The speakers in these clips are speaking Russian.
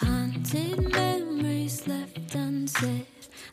Haunted memories left unsaid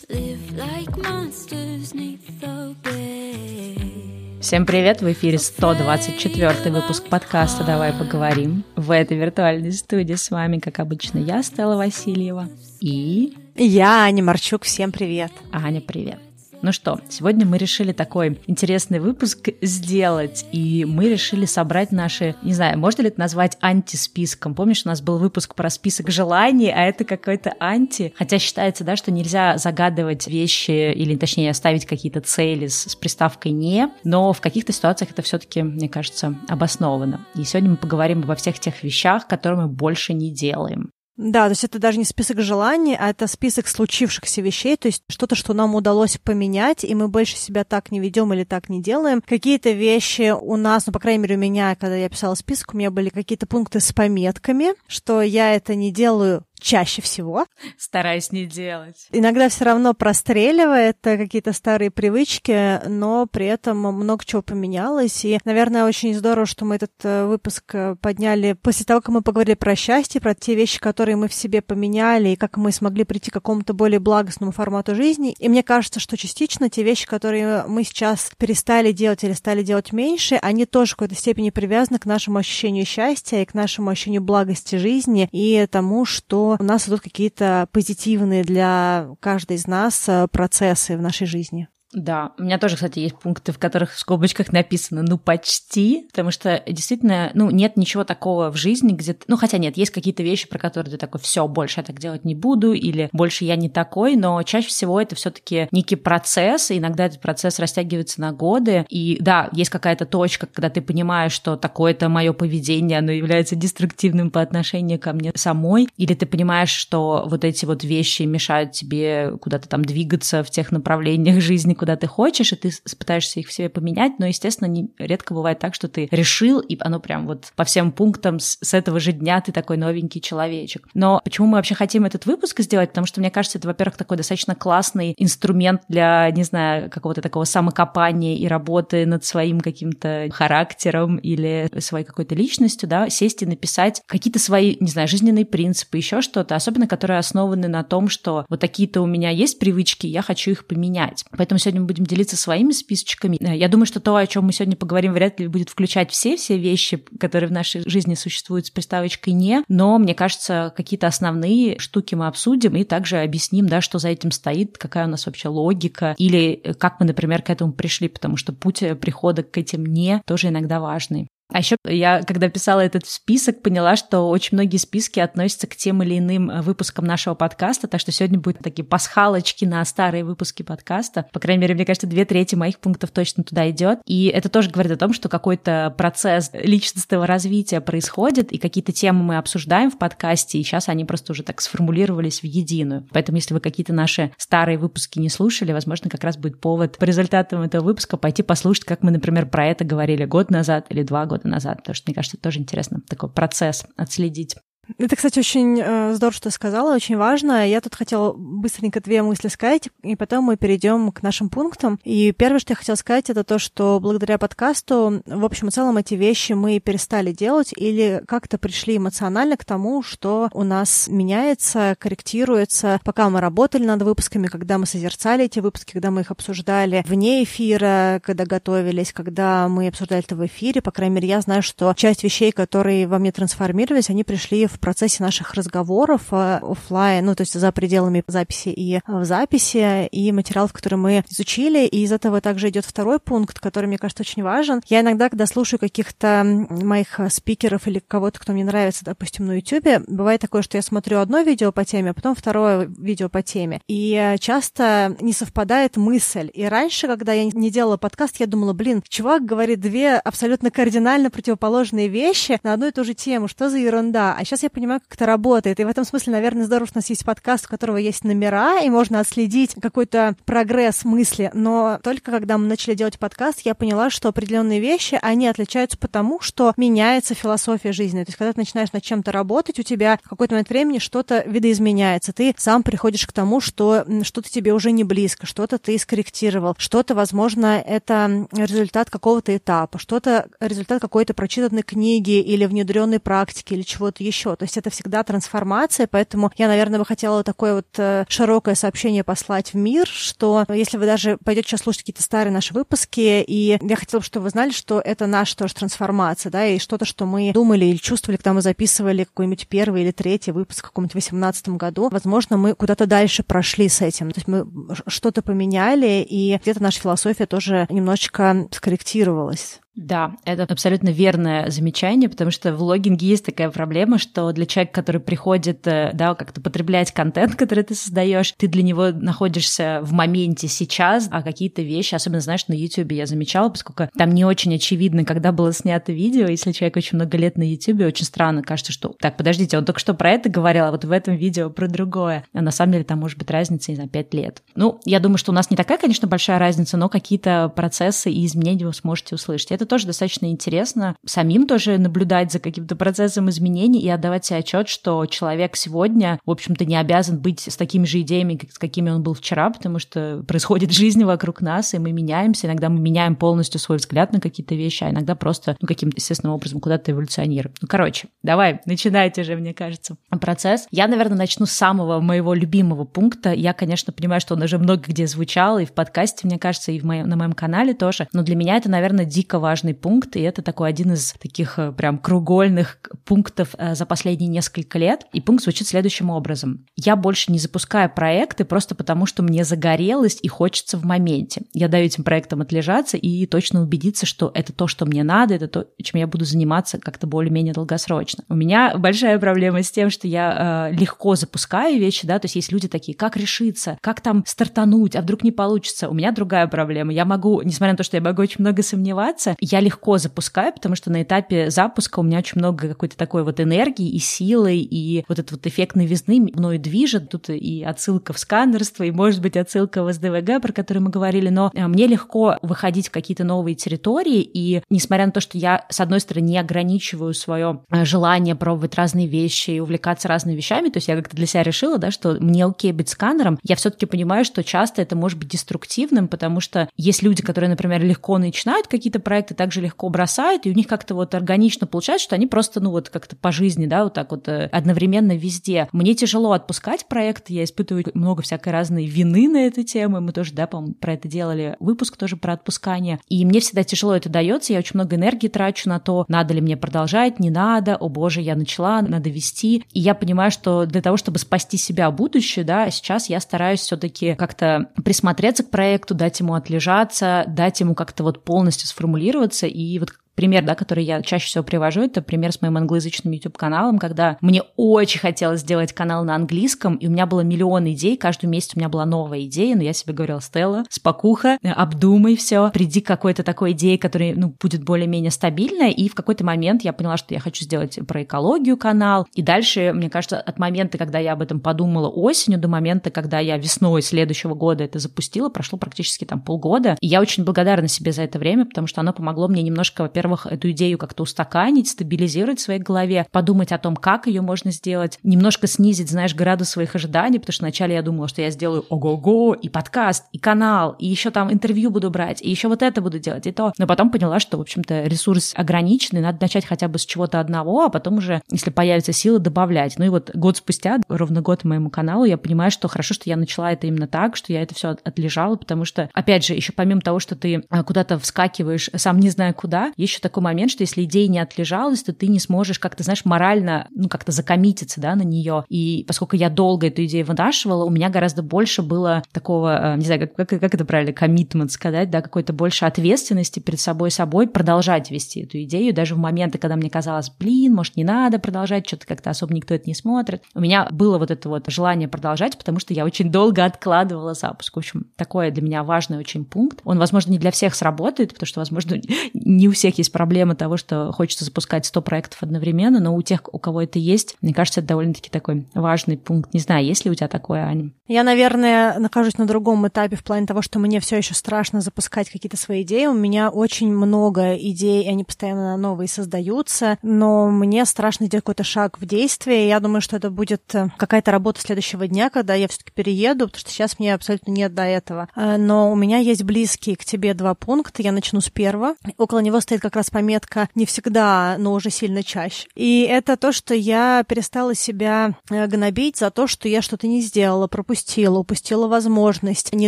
live like monsters neath the bed. Всем привет! В эфире 124 выпуск подкаста «Давай поговорим». В этой виртуальной студии с вами, как обычно, я, Стелла Васильева, и... Я, Аня Марчук. Всем привет! Аня, привет! Ну что, сегодня мы решили такой интересный выпуск сделать, и мы решили собрать наши, не знаю, можно ли это назвать антисписком? Помнишь, у нас был выпуск про список желаний, а это какой-то анти? Хотя считается, да, что нельзя загадывать вещи, или точнее ставить какие-то цели с, с приставкой «не», но в каких-то ситуациях это все таки мне кажется, обосновано. И сегодня мы поговорим обо всех тех вещах, которые мы больше не делаем. Да, то есть это даже не список желаний, а это список случившихся вещей, то есть что-то, что нам удалось поменять, и мы больше себя так не ведем или так не делаем. Какие-то вещи у нас, ну, по крайней мере, у меня, когда я писала список, у меня были какие-то пункты с пометками, что я это не делаю чаще всего. Стараюсь не делать. Иногда все равно простреливает какие-то старые привычки, но при этом много чего поменялось. И, наверное, очень здорово, что мы этот э, выпуск э, подняли после того, как мы поговорили про счастье, про те вещи, которые мы в себе поменяли, и как мы смогли прийти к какому-то более благостному формату жизни. И мне кажется, что частично те вещи, которые мы сейчас перестали делать или стали делать меньше, они тоже в какой-то степени привязаны к нашему ощущению счастья и к нашему ощущению благости жизни и тому, что у нас идут какие-то позитивные для каждой из нас э, процессы в нашей жизни. Да, у меня тоже, кстати, есть пункты, в которых в скобочках написано «ну почти», потому что действительно, ну, нет ничего такого в жизни, где... Ну, хотя нет, есть какие-то вещи, про которые ты такой «все, больше я так делать не буду», или «больше я не такой», но чаще всего это все таки некий процесс, и иногда этот процесс растягивается на годы, и да, есть какая-то точка, когда ты понимаешь, что такое-то мое поведение, оно является деструктивным по отношению ко мне самой, или ты понимаешь, что вот эти вот вещи мешают тебе куда-то там двигаться в тех направлениях жизни, куда ты хочешь, и ты пытаешься их в себе поменять, но, естественно, не, редко бывает так, что ты решил, и оно прям вот по всем пунктам с, с этого же дня ты такой новенький человечек. Но почему мы вообще хотим этот выпуск сделать? Потому что, мне кажется, это, во-первых, такой достаточно классный инструмент для, не знаю, какого-то такого самокопания и работы над своим каким-то характером или своей какой-то личностью, да, сесть и написать какие-то свои, не знаю, жизненные принципы, еще что-то, особенно которые основаны на том, что вот такие-то у меня есть привычки, я хочу их поменять. Поэтому сегодня сегодня мы будем делиться своими списочками. Э, я думаю, что то, о чем мы сегодня поговорим, вряд ли будет включать все-все вещи, которые в нашей жизни существуют с приставочкой «не», но, мне кажется, какие-то основные штуки мы обсудим и также объясним, да, что за этим стоит, какая у нас вообще логика, или э, как мы, например, к этому пришли, потому что путь э, прихода к этим «не» тоже иногда важный. А еще я, когда писала этот список, поняла, что очень многие списки относятся к тем или иным э, выпускам нашего подкаста, так что сегодня будут такие пасхалочки на старые выпуски подкаста. По крайней мере, мне кажется, две трети моих пунктов точно туда идет. И это тоже говорит о том, что какой-то процесс личностного развития происходит, и какие-то темы мы обсуждаем в подкасте, и сейчас они просто уже так сформулировались в единую. Поэтому, если вы какие-то наши старые выпуски не слушали, возможно, как раз будет повод по результатам этого выпуска пойти послушать, как мы, например, про это говорили год назад или два года года назад, потому что, мне кажется, это тоже интересно, такой процесс отследить. Это, кстати, очень э, здорово, что сказала, очень важно. Я тут хотела быстренько две мысли сказать, и потом мы перейдем к нашим пунктам. И первое, что я хотела сказать, это то, что благодаря подкасту, в общем и целом, эти вещи мы перестали делать или как-то пришли эмоционально к тому, что у нас меняется, корректируется. Пока мы работали над выпусками, когда мы созерцали эти выпуски, когда мы их обсуждали вне эфира, когда готовились, когда мы обсуждали это в эфире, по крайней мере, я знаю, что часть вещей, которые во мне трансформировались, они пришли в в процессе наших разговоров э, офлайн, ну, то есть за пределами записи и э, в записи, и материалов, которые мы изучили. И из этого также идет второй пункт, который, мне кажется, очень важен. Я иногда, когда слушаю каких-то моих э, спикеров или кого-то, кто мне нравится, допустим, на YouTube, бывает такое, что я смотрю одно видео по теме, а потом второе видео по теме. И часто не совпадает мысль. И раньше, когда я не делала подкаст, я думала, блин, чувак говорит две абсолютно кардинально противоположные вещи на одну и ту же тему. Что за ерунда? А сейчас я понимаю, как это работает. И в этом смысле, наверное, здорово, что у нас есть подкаст, у которого есть номера, и можно отследить какой-то прогресс мысли. Но только когда мы начали делать подкаст, я поняла, что определенные вещи, они отличаются потому, что меняется философия жизни. То есть, когда ты начинаешь над чем-то работать, у тебя в какой-то момент времени что-то видоизменяется. Ты сам приходишь к тому, что что-то тебе уже не близко, что-то ты скорректировал, что-то, возможно, это результат какого-то этапа, что-то результат какой-то прочитанной книги или внедренной практики или чего-то еще. То есть это всегда трансформация, поэтому я, наверное, бы хотела такое вот э, широкое сообщение послать в мир, что если вы даже пойдете сейчас слушать какие-то старые наши выпуски, и я хотела бы, чтобы вы знали, что это наша тоже трансформация, да, и что-то, что мы думали или чувствовали, когда мы записывали какой-нибудь первый или третий выпуск в каком-нибудь восемнадцатом году, возможно, мы куда-то дальше прошли с этим. То есть мы что-то поменяли, и где-то наша философия тоже немножечко скорректировалась. Да, это абсолютно верное замечание, потому что в логинге есть такая проблема, что для человека, который приходит, э, да, как-то потреблять контент, который ты создаешь, ты для него находишься в моменте сейчас, а какие-то вещи, особенно, знаешь, на YouTube я замечала, поскольку там не очень очевидно, когда было снято видео, если человек очень много лет на YouTube, очень странно, кажется, что, так, подождите, он только что про это говорил, а вот в этом видео про другое. А на самом деле там может быть разница, не знаю, 5 лет. Ну, я думаю, что у нас не такая, конечно, большая разница, но какие-то процессы и изменения вы сможете услышать. Это это тоже достаточно интересно самим тоже наблюдать за каким-то процессом изменений и отдавать себе отчет, что человек сегодня, в общем-то, не обязан быть с такими же идеями, как, с какими он был вчера, потому что происходит жизнь вокруг нас, и мы меняемся. Иногда мы меняем полностью свой взгляд на какие-то вещи, а иногда просто ну, каким-то естественным образом куда-то эволюционируем. Ну, короче, давай, начинайте же, мне кажется, процесс. Я, наверное, начну с самого моего любимого пункта. Я, конечно, понимаю, что он уже много где звучал, и в подкасте, мне кажется, и в моем, на моем канале тоже, но для меня это, наверное, дико важно важный пункт, и это такой один из таких э, прям кругольных пунктов э, за последние несколько лет. И пункт звучит следующим образом. Я больше не запускаю проекты просто потому, что мне загорелось и хочется в моменте. Я даю этим проектам отлежаться и точно убедиться, что это то, что мне надо, это то, чем я буду заниматься как-то более-менее долгосрочно. У меня большая проблема с тем, что я э, легко запускаю вещи, да, то есть есть люди такие, как решиться, как там стартануть, а вдруг не получится. У меня другая проблема. Я могу, несмотря на то, что я могу очень много сомневаться, я легко запускаю, потому что на этапе запуска у меня очень много какой-то такой вот энергии и силы, и вот этот вот эффект новизны мною движет. Тут и отсылка в сканерство, и, может быть, отсылка в СДВГ, про который мы говорили, но э, мне легко выходить в какие-то новые территории, и несмотря на то, что я, с одной стороны, не ограничиваю свое э, желание пробовать разные вещи и увлекаться разными вещами, то есть я как-то для себя решила, да, что мне окей быть сканером, я все-таки понимаю, что часто это может быть деструктивным, потому что есть люди, которые, например, легко начинают какие-то проекты, также легко бросают, и у них как-то вот органично получается, что они просто, ну вот как-то по жизни, да, вот так вот э, одновременно везде. Мне тяжело отпускать проекты, я испытываю много всякой разной вины на эту тему, мы тоже, да, по про это делали выпуск тоже про отпускание, и мне всегда тяжело это дается, я очень много энергии трачу на то, надо ли мне продолжать, не надо, о боже, я начала, надо вести, и я понимаю, что для того, чтобы спасти себя будущее, да, сейчас я стараюсь все-таки как-то присмотреться к проекту, дать ему отлежаться, дать ему как-то вот полностью сформулироваться, находится, и вот пример, да, который я чаще всего привожу, это пример с моим англоязычным YouTube-каналом, когда мне очень хотелось сделать канал на английском, и у меня было миллион идей, каждый месяц у меня была новая идея, но я себе говорила, Стелла, спокуха, обдумай все, приди к какой-то такой идее, которая, ну, будет более-менее стабильная, и в какой-то момент я поняла, что я хочу сделать про экологию канал, и дальше, мне кажется, от момента, когда я об этом подумала осенью, до момента, когда я весной следующего года это запустила, прошло практически там полгода, и я очень благодарна себе за это время, потому что оно помогло мне немножко, во-первых, во-первых, эту идею как-то устаканить, стабилизировать в своей голове, подумать о том, как ее можно сделать, немножко снизить, знаешь, градус своих ожиданий, потому что вначале я думала, что я сделаю ого-го, и подкаст, и канал, и еще там интервью буду брать, и еще вот это буду делать, и то. Но потом поняла, что, в общем-то, ресурс ограниченный, надо начать хотя бы с чего-то одного, а потом уже, если появится сила, добавлять. Ну и вот год спустя, ровно год моему каналу, я понимаю, что хорошо, что я начала это именно так, что я это все отлежала, потому что, опять же, еще помимо того, что ты а, куда-то вскакиваешь, сам не зная куда, есть еще такой момент, что если идея не отлежалась, то ты не сможешь как-то, знаешь, морально, ну, как-то закоммититься, да, на нее. И поскольку я долго эту идею вынашивала, у меня гораздо больше было такого, э, не знаю, как, как, как это правильно, коммитмент сказать, да, какой-то больше ответственности перед собой собой продолжать вести эту идею, даже в моменты, когда мне казалось, блин, может, не надо продолжать, что-то как-то особо никто это не смотрит. У меня было вот это вот желание продолжать, потому что я очень долго откладывала запуск. В общем, такой для меня важный очень пункт. Он, возможно, не для всех сработает, потому что, возможно, не у всех есть есть проблема того, что хочется запускать 100 проектов одновременно, но у тех, у кого это есть, мне кажется, это довольно-таки такой важный пункт. Не знаю, есть ли у тебя такое, Аня? Я, наверное, нахожусь на другом этапе в плане того, что мне все еще страшно запускать какие-то свои идеи. У меня очень много идей, они постоянно новые создаются, но мне страшно делать какой-то шаг в действие. Я думаю, что это будет э, какая-то работа следующего дня, когда я все-таки перееду, потому что сейчас мне абсолютно нет до этого. Э, но у меня есть близкие к тебе два пункта. Я начну с первого. Около него стоит как как раз пометка не всегда, но уже сильно чаще. И это то, что я перестала себя э, гнобить за то, что я что-то не сделала, пропустила, упустила возможность, не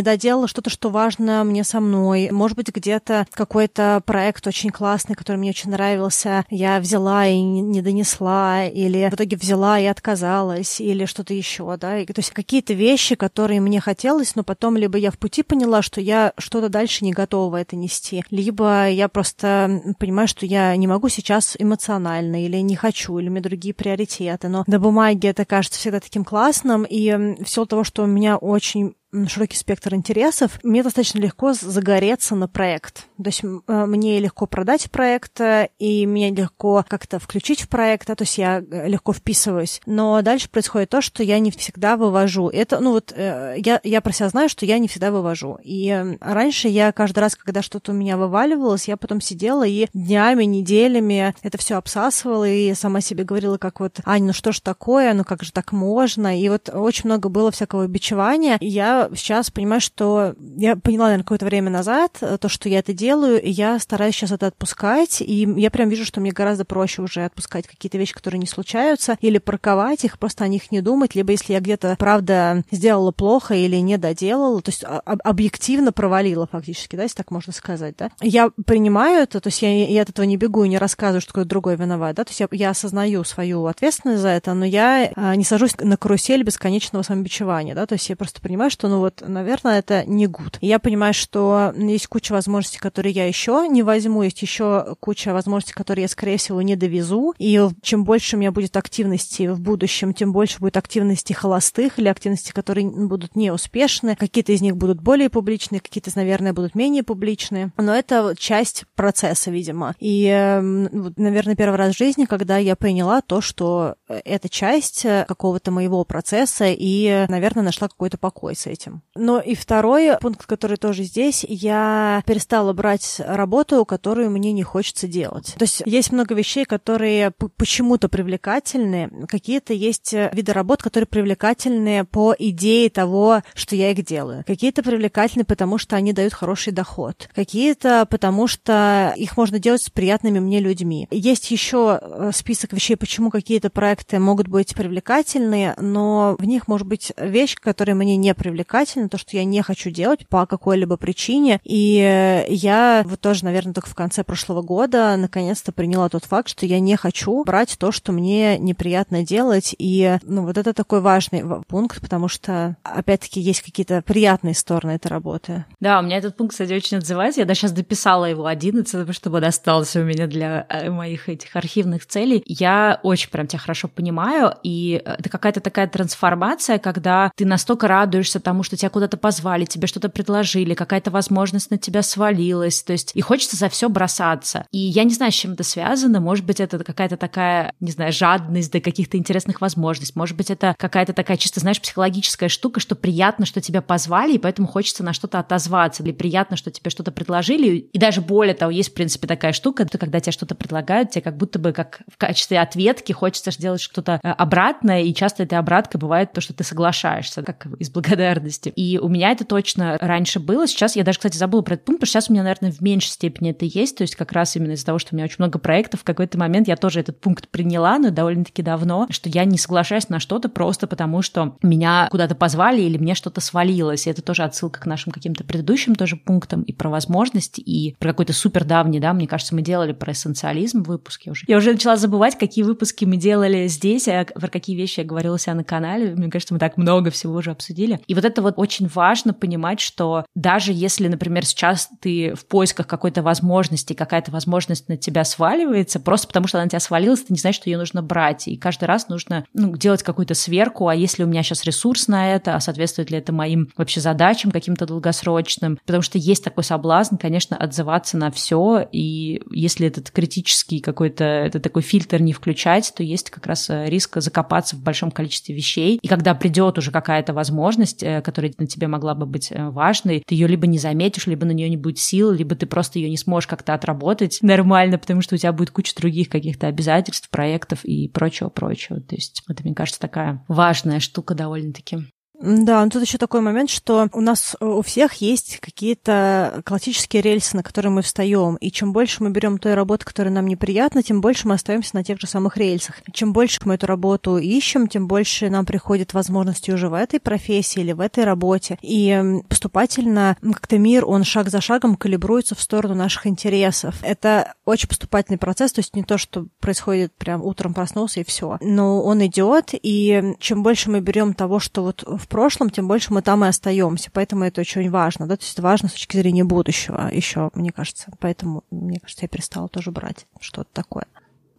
доделала что-то, что важно мне со мной. Может быть, где-то какой-то проект очень классный, который мне очень нравился, я взяла и не донесла, или в итоге взяла и отказалась, или что-то еще, да. И, то есть какие-то вещи, которые мне хотелось, но потом либо я в пути поняла, что я что-то дальше не готова это нести, либо я просто понимаю, что я не могу сейчас эмоционально, или не хочу, или у меня другие приоритеты. Но на бумаге это кажется всегда таким классным, и в силу того, что у меня очень широкий спектр интересов, мне достаточно легко загореться на проект. То есть э, мне легко продать проект, э, и меня легко как-то включить в проект, да, то есть я э, легко вписываюсь. Но дальше происходит то, что я не всегда вывожу. Это, ну вот, я, я про себя знаю, что я не всегда вывожу. И раньше я каждый раз, когда что-то у меня вываливалось, я потом сидела и днями, неделями это все обсасывала и сама себе говорила, как вот, Аня, ну что ж такое, ну как же так можно? И вот очень много было всякого бичевания, и я сейчас понимаю, что я поняла, наверное, какое-то время назад э, то, что я это делаю, и я стараюсь сейчас это отпускать, и я прям вижу, что мне гораздо проще уже отпускать какие-то вещи, которые не случаются, или парковать их, просто о них не думать, либо если я где-то, правда, сделала плохо или не доделала, то есть а, объективно провалила фактически, да, если так можно сказать, да, я принимаю это, то есть я, я от этого не бегу и не рассказываю, что кто-то другой виноват, да, то есть я, я осознаю свою ответственность за это, но я а, не сажусь на карусель бесконечного самобичевания, да, то есть я просто понимаю, что ну вот, наверное, это не гуд. Я понимаю, что есть куча возможностей, которые я еще не возьму, есть еще куча возможностей, которые я, скорее всего, не довезу. И чем больше у меня будет активности в будущем, тем больше будет активности холостых или активности, которые будут неуспешны. Какие-то из них будут более публичные, какие-то, наверное, будут менее публичные. Но это часть процесса, видимо. И, эм, наверное, первый раз в жизни, когда я поняла то, что это часть какого-то моего процесса, и, наверное, нашла какой-то покой с этим этим. Но и второй пункт, который тоже здесь, я перестала брать работу, которую мне не хочется делать. То есть есть много вещей, которые почему-то привлекательны, какие-то есть виды работ, которые привлекательны по идее того, что я их делаю. Какие-то привлекательны, потому что они дают хороший доход. Какие-то потому что их можно делать с приятными мне людьми. Есть еще э, список вещей, почему какие-то проекты могут быть привлекательны, но в них может быть вещь, которая мне не привлекательна привлекательно, то, что я не хочу делать по какой-либо причине. И я вот тоже, наверное, только в конце прошлого года наконец-то приняла тот факт, что я не хочу брать то, что мне неприятно делать. И ну, вот это такой важный пункт, потому что, опять-таки, есть какие-то приятные стороны этой работы. Да, у меня этот пункт, кстати, очень отзывается. Я даже сейчас дописала его 11, чтобы он остался у меня для э, моих этих архивных целей. Я очень прям тебя хорошо понимаю, и это какая-то такая трансформация, когда ты настолько радуешься тому, потому что тебя куда-то позвали, тебе что-то предложили, какая-то возможность на тебя свалилась, то есть и хочется за все бросаться. И я не знаю, с чем это связано, может быть, это какая-то такая, не знаю, жадность до каких-то интересных возможностей, может быть, это какая-то такая чисто, знаешь, психологическая штука, что приятно, что тебя позвали, и поэтому хочется на что-то отозваться, или приятно, что тебе что-то предложили, и даже более того, есть, в принципе, такая штука, это когда тебе что-то предлагают, тебе как будто бы как в качестве ответки хочется сделать что-то э, обратное, и часто эта обратка бывает то, что ты соглашаешься, как из благодарности радости. И у меня это точно раньше было. Сейчас я даже, кстати, забыла про этот пункт, потому что сейчас у меня, наверное, в меньшей степени это есть. То есть как раз именно из-за того, что у меня очень много проектов, в какой-то момент я тоже этот пункт приняла, но довольно-таки давно, что я не соглашаюсь на что-то просто потому, что меня куда-то позвали или мне что-то свалилось. И это тоже отсылка к нашим каким-то предыдущим тоже пунктам и про возможности, и про какой-то супер давний, да, мне кажется, мы делали про эссенциализм выпуске уже. Я уже начала забывать, какие выпуски мы делали здесь, а про какие вещи я говорила себя на канале. Мне кажется, мы так много всего уже обсудили. И вот это вот очень важно понимать, что даже если, например, сейчас ты в поисках какой-то возможности, какая-то возможность на тебя сваливается, просто потому что она на тебя свалилась, ты не знаешь, что ее нужно брать. И каждый раз нужно ну, делать какую-то сверку, а если у меня сейчас ресурс на это, а соответствует ли это моим вообще задачам каким-то долгосрочным. Потому что есть такой соблазн, конечно, отзываться на все, и если этот критический какой-то, это такой фильтр не включать, то есть как раз риск закопаться в большом количестве вещей. И когда придет уже какая-то возможность, э, которая на тебе могла бы быть э, важной, ты ее либо не заметишь, либо на нее не будет сил, либо ты просто ее не сможешь как-то отработать нормально, потому что у тебя будет куча других каких-то обязательств, проектов и прочего-прочего. То есть это, мне кажется, такая важная штука довольно-таки. Да, ну тут еще такой момент, что у нас у всех есть какие-то классические рельсы, на которые мы встаем. И чем больше мы берем той работы, которая нам неприятна, тем больше мы остаемся на тех же самых рельсах. Чем больше мы эту работу ищем, тем больше нам приходит возможности уже в этой профессии или в этой работе. И поступательно как-то мир, он шаг за шагом калибруется в сторону наших интересов. Это очень поступательный процесс, то есть не то, что происходит прям утром проснулся и все. Но он идет, и чем больше мы берем того, что вот в прошлом, тем больше мы там и остаемся. Поэтому это очень важно. Да? То есть это важно с точки зрения будущего еще, мне кажется. Поэтому, мне кажется, я перестала тоже брать что-то такое.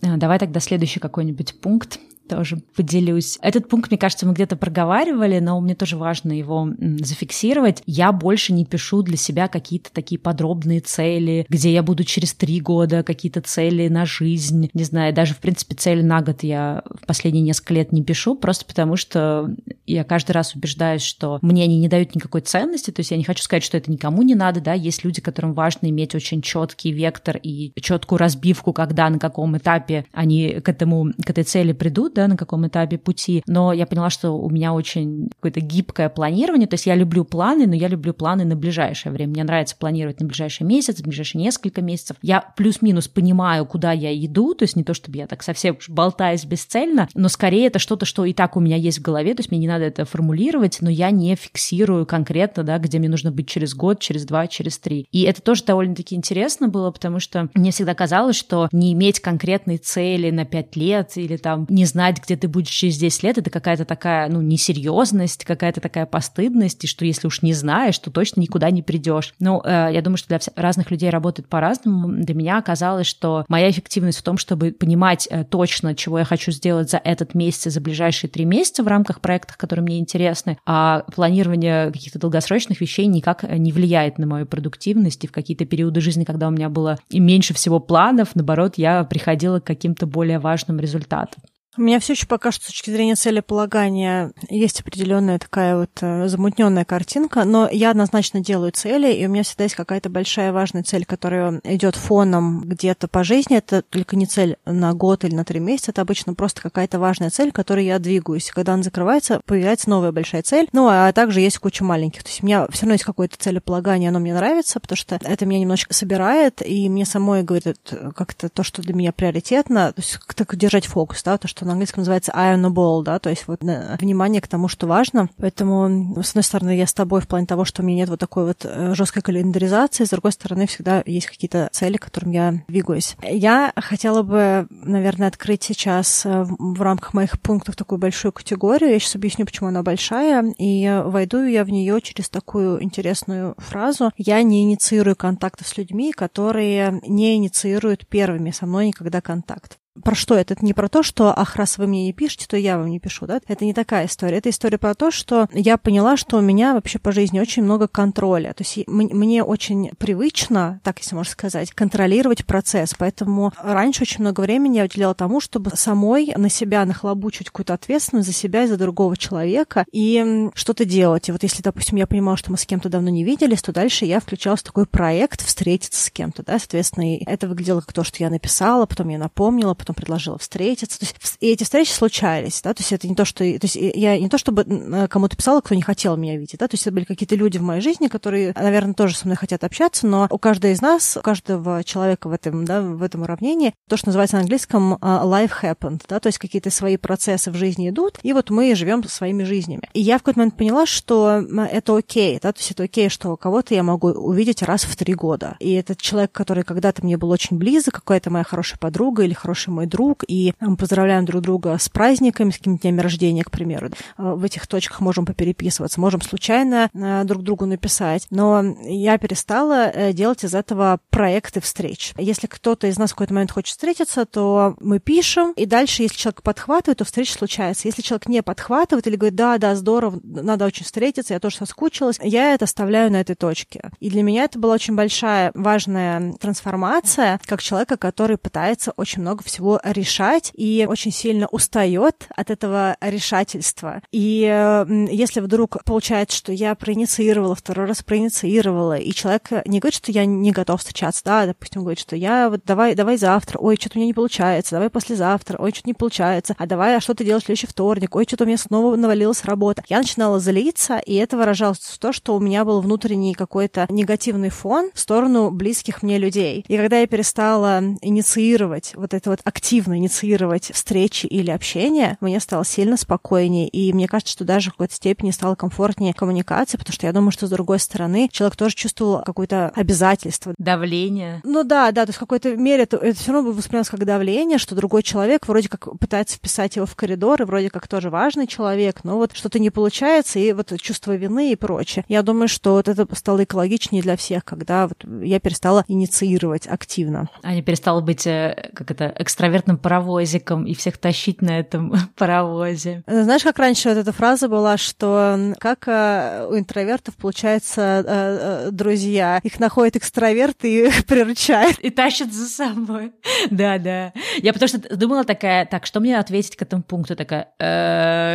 А, давай тогда следующий какой-нибудь пункт тоже поделюсь. Этот пункт, мне кажется, мы где-то проговаривали, но мне тоже важно его зафиксировать. Я больше не пишу для себя какие-то такие подробные цели, где я буду через три года, какие-то цели на жизнь. Не знаю, даже, в принципе, цели на год я в последние несколько лет не пишу, просто потому что я каждый раз убеждаюсь, что мне они не дают никакой ценности, то есть я не хочу сказать, что это никому не надо, да, есть люди, которым важно иметь очень четкий вектор и четкую разбивку, когда, на каком этапе они к этому, к этой цели придут, да, на каком этапе пути, но я поняла, что у меня очень какое-то гибкое планирование, то есть я люблю планы, но я люблю планы на ближайшее время. Мне нравится планировать на ближайший месяц, на ближайшие несколько месяцев. Я плюс-минус понимаю, куда я иду, то есть не то, чтобы я так совсем болтаюсь бесцельно, но скорее это что-то, что и так у меня есть в голове, то есть мне не надо это формулировать, но я не фиксирую конкретно, да, где мне нужно быть через год, через два, через три. И это тоже довольно-таки интересно было, потому что мне всегда казалось, что не иметь конкретной цели на пять лет или там не знать, знать, где ты будешь через 10 лет, это какая-то такая, ну, несерьезность, какая-то такая постыдность, и что если уж не знаешь, то точно никуда не придешь. Ну, э, я думаю, что для разных людей работает по-разному. Для меня оказалось, что моя эффективность в том, чтобы понимать э, точно, чего я хочу сделать за этот месяц и за ближайшие три месяца в рамках проектов, которые мне интересны, а планирование каких-то долгосрочных вещей никак не влияет на мою продуктивность, и в какие-то периоды жизни, когда у меня было меньше всего планов, наоборот, я приходила к каким-то более важным результатам. У меня все еще пока что с точки зрения целеполагания есть определенная такая вот э, замутненная картинка, но я однозначно делаю цели, и у меня всегда есть какая-то большая важная цель, которая идет фоном где-то по жизни. Это только не цель на год или на три месяца, это обычно просто какая-то важная цель, которой я двигаюсь. Когда она закрывается, появляется новая большая цель. Ну, а также есть куча маленьких. То есть у меня все равно есть какое-то целеполагание, оно мне нравится, потому что это меня немножечко собирает, и мне самой говорит как-то то, что для меня приоритетно, то есть как-то держать фокус, да, то, что на английском называется eye on the ball, да, то есть вот э, внимание к тому, что важно. Поэтому, с одной стороны, я с тобой в плане того, что у меня нет вот такой вот э, жесткой календаризации, с другой стороны, всегда есть какие-то цели, к которым я двигаюсь. Я хотела бы, наверное, открыть сейчас э, в рамках моих пунктов такую большую категорию. Я сейчас объясню, почему она большая, и войду я в нее через такую интересную фразу. Я не инициирую контактов с людьми, которые не инициируют первыми со мной никогда контакт про что это? Это не про то, что, ах, раз вы мне не пишете, то я вам не пишу, да? Это не такая история. Это история про то, что я поняла, что у меня вообще по жизни очень много контроля. То есть мне очень привычно, так если можно сказать, контролировать процесс. Поэтому раньше очень много времени я уделяла тому, чтобы самой на себя нахлобучить какую-то ответственность за себя и за другого человека и что-то делать. И вот если, допустим, я понимала, что мы с кем-то давно не виделись, то дальше я включалась в такой проект встретиться с кем-то, да, соответственно, и это выглядело как то, что я написала, потом я напомнила, потом предложила встретиться. То есть, и эти встречи случались, да, то есть это не то, что... То есть я не то, чтобы э, кому-то писала, кто не хотел меня видеть, да, то есть это были какие-то люди в моей жизни, которые, наверное, тоже со мной хотят общаться, но у каждой из нас, у каждого человека в этом, да, в этом уравнении, то, что называется на английском uh, life happened, да, то есть какие-то свои процессы в жизни идут, и вот мы живем своими жизнями. И я в какой-то момент поняла, что это окей, да, то есть это окей, что кого-то я могу увидеть раз в три года. И этот человек, который когда-то мне был очень близок, какая-то моя хорошая подруга или хороший мой друг, и мы поздравляем друг друга с праздниками, с какими-то днями рождения, к примеру. Э, в этих точках можем попереписываться, можем случайно э, друг другу написать. Но я перестала э, делать из этого проекты встреч. Если кто-то из нас в какой-то момент хочет встретиться, то мы пишем, и дальше, если человек подхватывает, то встреча случается. Если человек не подхватывает или говорит, да, да, здорово, надо очень встретиться, я тоже соскучилась, я это оставляю на этой точке. И для меня это была очень большая, важная трансформация, как человека, который пытается очень много всего всего решать и очень сильно устает от этого решательства. И если вдруг получается, что я проинициировала, второй раз проинициировала, и человек не говорит, что я не готов встречаться, да, допустим, говорит, что я вот давай, давай завтра, ой, что-то у меня не получается, давай послезавтра, ой, что-то не получается, а давай, а что ты делаешь в следующий вторник, ой, что-то у меня снова навалилась работа. Я начинала злиться, и это выражалось в то, что у меня был внутренний какой-то негативный фон в сторону близких мне людей. И когда я перестала инициировать, вот это вот активно инициировать встречи или общение, мне стало сильно спокойнее, и мне кажется, что даже в какой-то степени стало комфортнее коммуникация, потому что я думаю, что с другой стороны человек тоже чувствовал какое-то обязательство. Давление. Ну да, да, то есть в какой-то мере это, это все равно воспринималось как давление, что другой человек вроде как пытается вписать его в коридор, и вроде как тоже важный человек, но вот что-то не получается, и вот чувство вины и прочее. Я думаю, что вот это стало экологичнее для всех, когда вот я перестала инициировать активно. Аня перестала быть, э, как это, экстравертным паровозиком и всех тащить на этом паровозе. Знаешь, как раньше вот эта фраза была, что как э, у интровертов получается э, друзья, их находят экстраверты и приручают. И тащат за собой. Да, да. Я потому что думала такая, так, что мне ответить к этому пункту? Такая,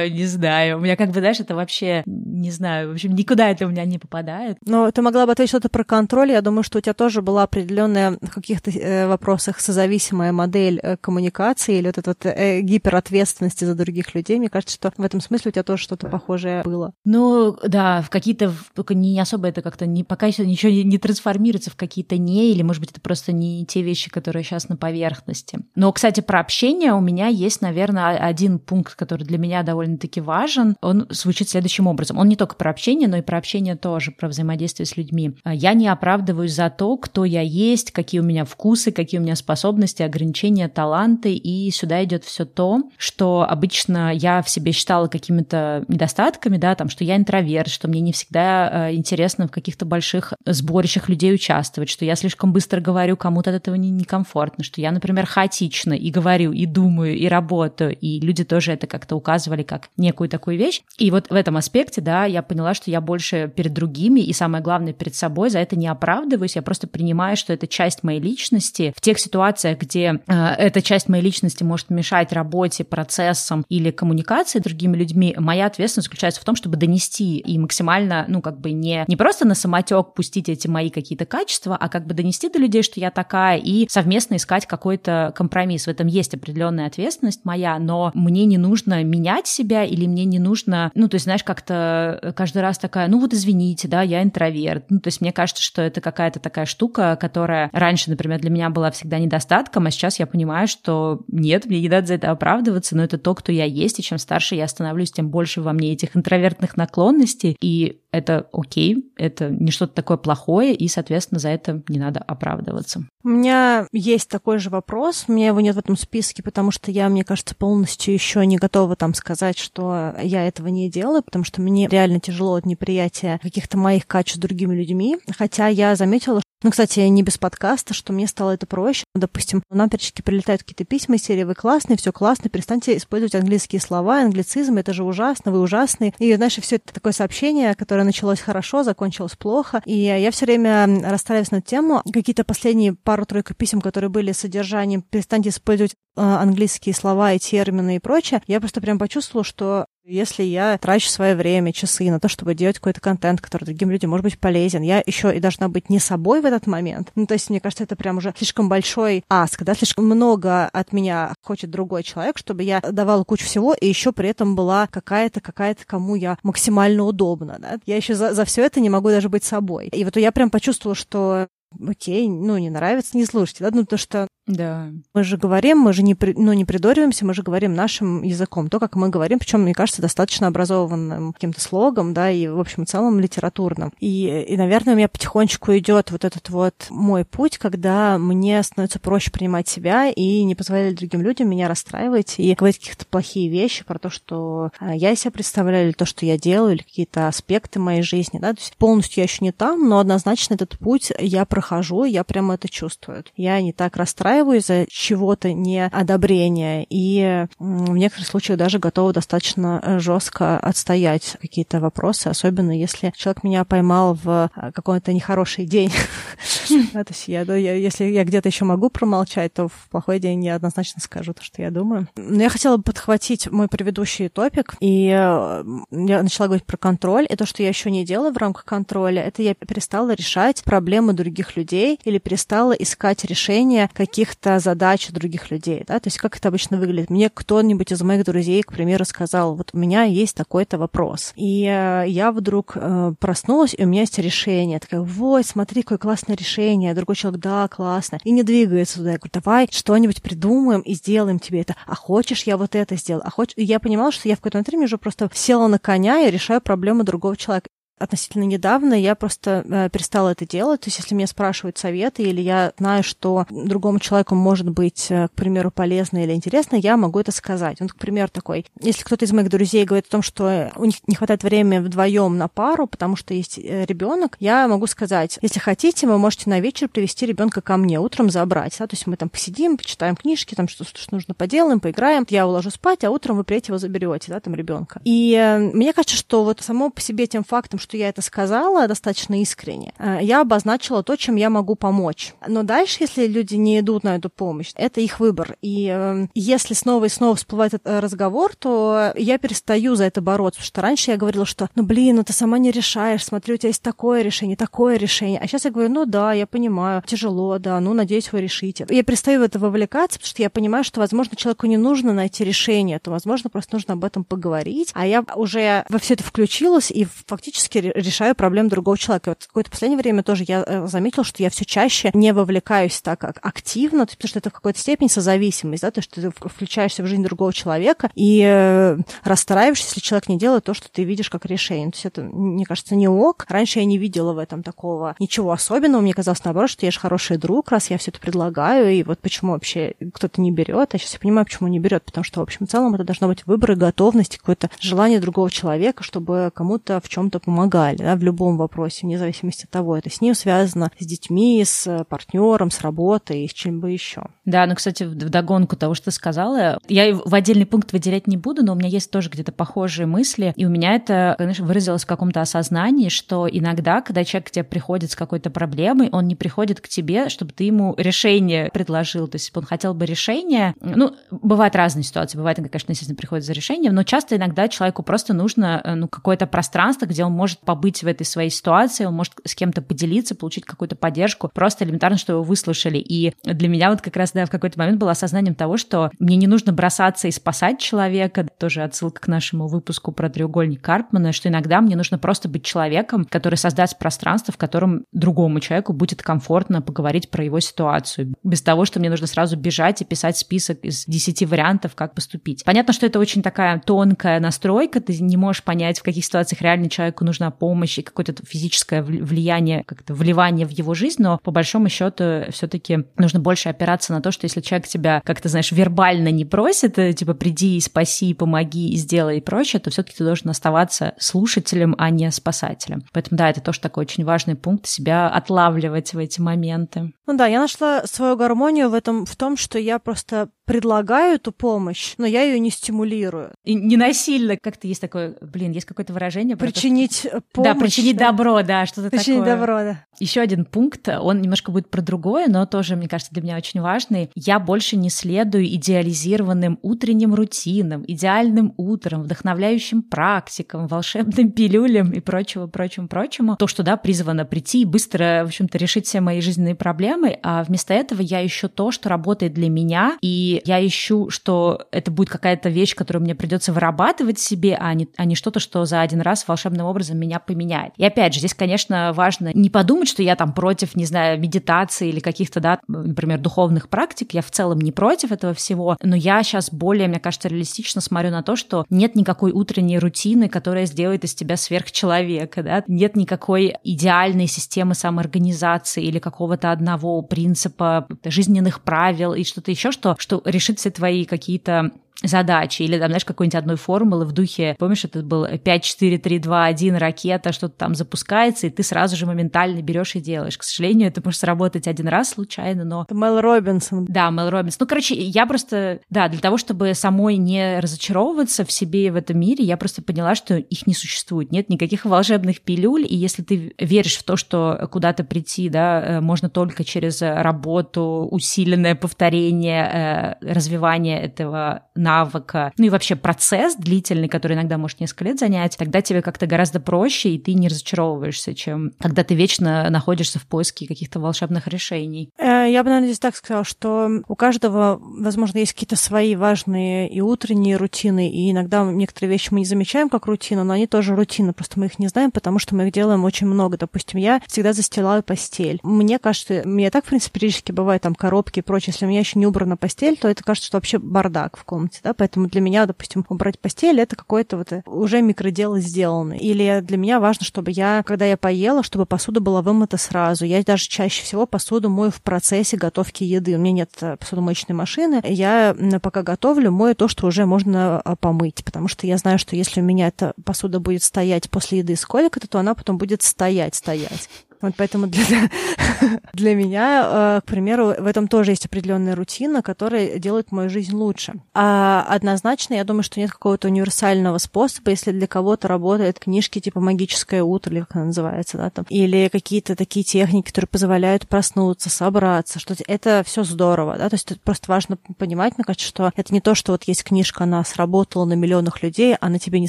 не знаю. У меня как бы, знаешь, это вообще, не знаю, в общем, никуда это у меня не попадает. Но ты могла бы ответить что-то про контроль. Я думаю, что у тебя тоже была определенная в каких-то э, вопросах созависимая модель э, коммуникации или вот эта вот, э, гиперответственности за других людей. Мне кажется, что в этом смысле у тебя тоже что-то похожее было. Ну, да, в какие-то, только не особо это как-то не, пока еще ничего не, не трансформируется в какие-то не, или, может быть, это просто не те вещи, которые сейчас на поверхности. Но, кстати, про общение у меня есть, наверное, один пункт, который для меня довольно-таки важен. Он звучит следующим образом. Он не только про общение, но и про общение тоже, про взаимодействие с людьми. Я не оправдываюсь за то, кто я есть, какие у меня вкусы, какие у меня способности, ограничения, таланты, и сюда идет все то, что обычно я в себе считала какими-то недостатками, да, там, что я интроверт, что мне не всегда э, интересно в каких-то больших сборищах людей участвовать, что я слишком быстро говорю, кому-то от этого не, некомфортно, что я, например, хаотично и говорю, и думаю, и работаю, и люди тоже это как-то указывали как некую такую вещь. И вот в этом аспекте, да, я поняла, что я больше перед другими и, самое главное, перед собой за это не оправдываюсь, я просто принимаю, что это часть моей личности. В тех ситуациях, где э, эта часть моей личности может мешать работе, процессам или коммуникации с другими людьми, моя ответственность заключается в том, чтобы донести и максимально, ну, как бы не, не просто на самотек пустить эти мои какие-то качества, а как бы донести до людей, что я такая, и совместно искать какой-то компромисс. В этом есть определенная ответственность моя, но мне не нужно менять себя или мне не нужно, ну, то есть, знаешь, как-то каждый раз такая, ну, вот извините, да, я интроверт. Ну, то есть мне кажется, что это какая-то такая штука, которая раньше, например, для меня была всегда недостатком, а сейчас я понимаю, что нет, мне не надо за это оправдываться, но это то, кто я есть, и чем старше я становлюсь, тем больше во мне этих интровертных наклонностей, и это окей, это не что-то такое плохое, и, соответственно, за это не надо оправдываться. У меня есть такой же вопрос, у меня его нет в этом списке, потому что я, мне кажется, полностью еще не готова там сказать, что я этого не делаю, потому что мне реально тяжело от неприятия каких-то моих качеств другими людьми. Хотя я заметила, ну, кстати, не без подкаста, что мне стало это проще. Допустим, нам периодически прилетают какие-то письма из серии «Вы классные, все классно, перестаньте использовать английские слова, англицизм, это же ужасно, вы ужасные». И, знаешь, все это такое сообщение, которое началось хорошо, закончилось плохо. И я все время расстраиваюсь на тему. Какие-то последние пару-тройку писем, которые были содержанием «Перестаньте использовать э, английские слова и термины и прочее, я просто прям почувствовала, что если я трачу свое время, часы на то, чтобы делать какой-то контент, который другим людям может быть полезен, я еще и должна быть не собой в этот момент. Ну, то есть, мне кажется, это прям уже слишком большой аск, да, слишком много от меня хочет другой человек, чтобы я давала кучу всего, и еще при этом была какая-то, какая-то, кому я максимально удобна, да. Я еще за, за все это не могу даже быть собой. И вот я прям почувствовала, что окей, ну, не нравится, не слушайте, да, ну, то, что да. Мы же говорим, мы же не, ну, не придуриваемся, мы же говорим нашим языком, то, как мы говорим, причем, мне кажется, достаточно образованным каким-то слогом, да, и, в общем, в целом литературным. И, и, наверное, у меня потихонечку идет вот этот вот мой путь, когда мне становится проще принимать себя и не позволять другим людям меня расстраивать и говорить какие-то плохие вещи про то, что а, я себя представляю, или то, что я делаю, или какие-то аспекты моей жизни, да, то есть полностью я еще не там, но однозначно этот путь я прохожу, я прямо это чувствую. Я не так расстраиваюсь, расстраиваюсь из-за чего-то неодобрения, и в некоторых случаях даже готова достаточно э, жестко отстоять какие-то вопросы, особенно если человек меня поймал в э, какой-то нехороший день. То есть я, если я где-то еще могу промолчать, то в плохой день я однозначно скажу то, что я думаю. Но я хотела бы подхватить мой предыдущий топик, и э, я начала говорить про контроль, и то, что я еще не делаю в рамках контроля, это я перестала решать проблемы других людей или перестала искать решение каких-то задач других людей, да, то есть как это обычно выглядит. Мне кто-нибудь из моих друзей, к примеру, сказал, вот у меня есть такой-то вопрос, и э, я вдруг э, проснулась, и у меня есть решение. такая, вот, смотри, какое классное решение. Другой человек, да, классно. И не двигается туда. Я говорю, давай что-нибудь придумаем и сделаем тебе это. А хочешь, я вот это сделал? А хочешь... И я понимала, что я в какой-то момент уже просто села на коня и решаю проблему другого человека относительно недавно я просто э, перестала это делать. То есть, если меня спрашивают советы, или я знаю, что другому человеку может быть, э, к примеру, полезно или интересно, я могу это сказать. Вот, к примеру, такой, если кто-то из моих друзей говорит о том, что у них не хватает времени вдвоем на пару, потому что есть э, ребенок, я могу сказать, если хотите, вы можете на вечер привести ребенка ко мне, утром забрать. Да? То есть мы там посидим, почитаем книжки, там что, что нужно поделаем, поиграем, я уложу спать, а утром вы приедете его заберете, да, там ребенка. И мне кажется, что вот само по себе тем фактом, что я это сказала достаточно искренне, э, я обозначила то, чем я могу помочь. Но дальше, если люди не идут на эту помощь, это их выбор. И э, если снова и снова всплывает этот разговор, то я перестаю за это бороться. Потому что раньше я говорила, что, ну блин, ну ты сама не решаешь, смотри, у тебя есть такое решение, такое решение. А сейчас я говорю, ну да, я понимаю, тяжело, да, ну надеюсь, вы решите. Я перестаю в это вовлекаться, потому что я понимаю, что, возможно, человеку не нужно найти решение, то, возможно, просто нужно об этом поговорить. А я уже во все это включилась и фактически решаю проблем другого человека. Вот какое-то последнее время тоже я э, заметила, что я все чаще не вовлекаюсь так как активно, потому что это в какой-то степени созависимость, да, то, что ты включаешься в жизнь другого человека и э, расстраиваешься, если человек не делает то, что ты видишь как решение. То есть это, мне кажется, не ок. Раньше я не видела в этом такого ничего особенного. Мне казалось, наоборот, что я же хороший друг, раз я все это предлагаю, и вот почему вообще кто-то не берет. А сейчас я понимаю, почему не берет, потому что, в общем, в целом это должно быть выбор и готовность, какое-то желание другого человека, чтобы кому-то в чем-то помогали да, в любом вопросе, вне зависимости от того, это с ним связано, с детьми, с партнером, с работой, с чем бы еще. Да, ну, кстати, в догонку того, что ты сказала, я в отдельный пункт выделять не буду, но у меня есть тоже где-то похожие мысли, и у меня это, конечно, выразилось в каком-то осознании, что иногда, когда человек к тебе приходит с какой-то проблемой, он не приходит к тебе, чтобы ты ему решение предложил, то есть он хотел бы решение, ну, бывают разные ситуации, бывает, конечно, естественно, приходит за решением, но часто иногда человеку просто нужно, э, ну, какое-то пространство, где он может побыть побыть в этой своей ситуации, он может с кем-то поделиться, получить какую-то поддержку, просто элементарно, что его выслушали. И для меня вот как раз, да, в какой-то момент было осознанием того, что мне не нужно бросаться и спасать человека, тоже отсылка к нашему выпуску про треугольник Карпмана, что иногда мне нужно просто быть человеком, который создаст пространство, в котором другому человеку будет комфортно поговорить про его ситуацию, без того, что мне нужно сразу бежать и писать список из 10 вариантов, как поступить. Понятно, что это очень такая тонкая настройка, ты не можешь понять, в каких ситуациях реально человеку нужна помощь, помощь и какое-то физическое влияние, как-то вливание в его жизнь, но по большому счету все-таки нужно больше опираться на то, что если человек тебя как-то, знаешь, вербально не просит, э, типа приди, спаси, помоги, сделай и прочее, то все-таки ты должен оставаться слушателем, а не спасателем. Поэтому да, это тоже такой очень важный пункт себя отлавливать в эти моменты. Ну да, я нашла свою гармонию в этом, в том, что я просто предлагаю эту помощь, но я ее не стимулирую. И не насильно, как-то есть такое, блин, есть какое-то выражение. Причинить то, что... помощь. Да, причинить да. добро, да, что-то такое. Причинить добро, да. Еще один пункт, он немножко будет про другое, но тоже, мне кажется, для меня очень важный. Я больше не следую идеализированным утренним рутинам, идеальным утром, вдохновляющим практикам, волшебным пилюлям и прочего, прочему, прочему. То, что, да, призвано прийти и быстро, в общем-то, решить все мои жизненные проблемы, а вместо этого я ищу то, что работает для меня, и я ищу, что это будет какая-то вещь, которую мне придется вырабатывать себе, а не, а не что-то, что за один раз волшебным образом меня поменяет. И опять же, здесь, конечно, важно не подумать, что я там против, не знаю, медитации или каких-то, да, например, духовных практик. Я в целом не против этого всего, но я сейчас более, мне кажется, реалистично смотрю на то, что нет никакой утренней рутины, которая сделает из тебя сверхчеловека, да, нет никакой идеальной системы самоорганизации или какого-то одного принципа жизненных правил и что-то еще, что, что решит все твои какие-то задачи, или там, знаешь, какой-нибудь одной формулы в духе, помнишь, это был 5, 4, 3, 2, 1, ракета, что-то там запускается, и ты сразу же моментально берешь и делаешь. К сожалению, это может сработать один раз случайно, но... Это Мэл Робинсон. Да, Мэл Робинсон. Ну, короче, я просто, да, для того, чтобы самой не разочаровываться в себе и в этом мире, я просто поняла, что их не существует. Нет никаких волшебных пилюль, и если ты веришь в то, что куда-то прийти, да, э, можно только через работу, усиленное повторение, э, развивание этого навыка, ну и вообще процесс длительный, который иногда может несколько лет занять, тогда тебе как-то гораздо проще, и ты не разочаровываешься, чем когда ты вечно находишься в поиске каких-то волшебных решений. Э, я бы, наверное, здесь так сказала, что у каждого, возможно, есть какие-то свои важные и утренние рутины, и иногда некоторые вещи мы не замечаем как рутину, но они тоже рутины, просто мы их не знаем, потому что мы их делаем очень много. Допустим, я всегда застилаю постель. Мне кажется, мне так, в принципе, периодически бывает там коробки и прочее, если у меня еще не убрана постель, то это кажется, что вообще бардак в комнате, да, поэтому для меня, допустим, убрать постель — это какое-то вот уже микродело сделано. Или для меня важно, чтобы я, когда я поела, чтобы посуда была вымыта сразу. Я даже чаще всего посуду мою в процессе готовки еды. У меня нет э, посудомоечной машины. Я пока готовлю, мою то, что уже можно а, помыть, потому что я знаю, что если у меня эта посуда будет стоять после еды сколько-то, то она потом будет стоять, стоять. Вот поэтому для, для меня, э, к примеру, в этом тоже есть определенная рутина, которая делает мою жизнь лучше. А однозначно, я думаю, что нет какого-то универсального способа, если для кого-то работают книжки типа «Магическое утро», или как она называется, да, там, или какие-то такие техники, которые позволяют проснуться, собраться, что это все здорово, да, то есть тут просто важно понимать, мне кажется, что это не то, что вот есть книжка, она сработала на миллионах людей, а на тебе не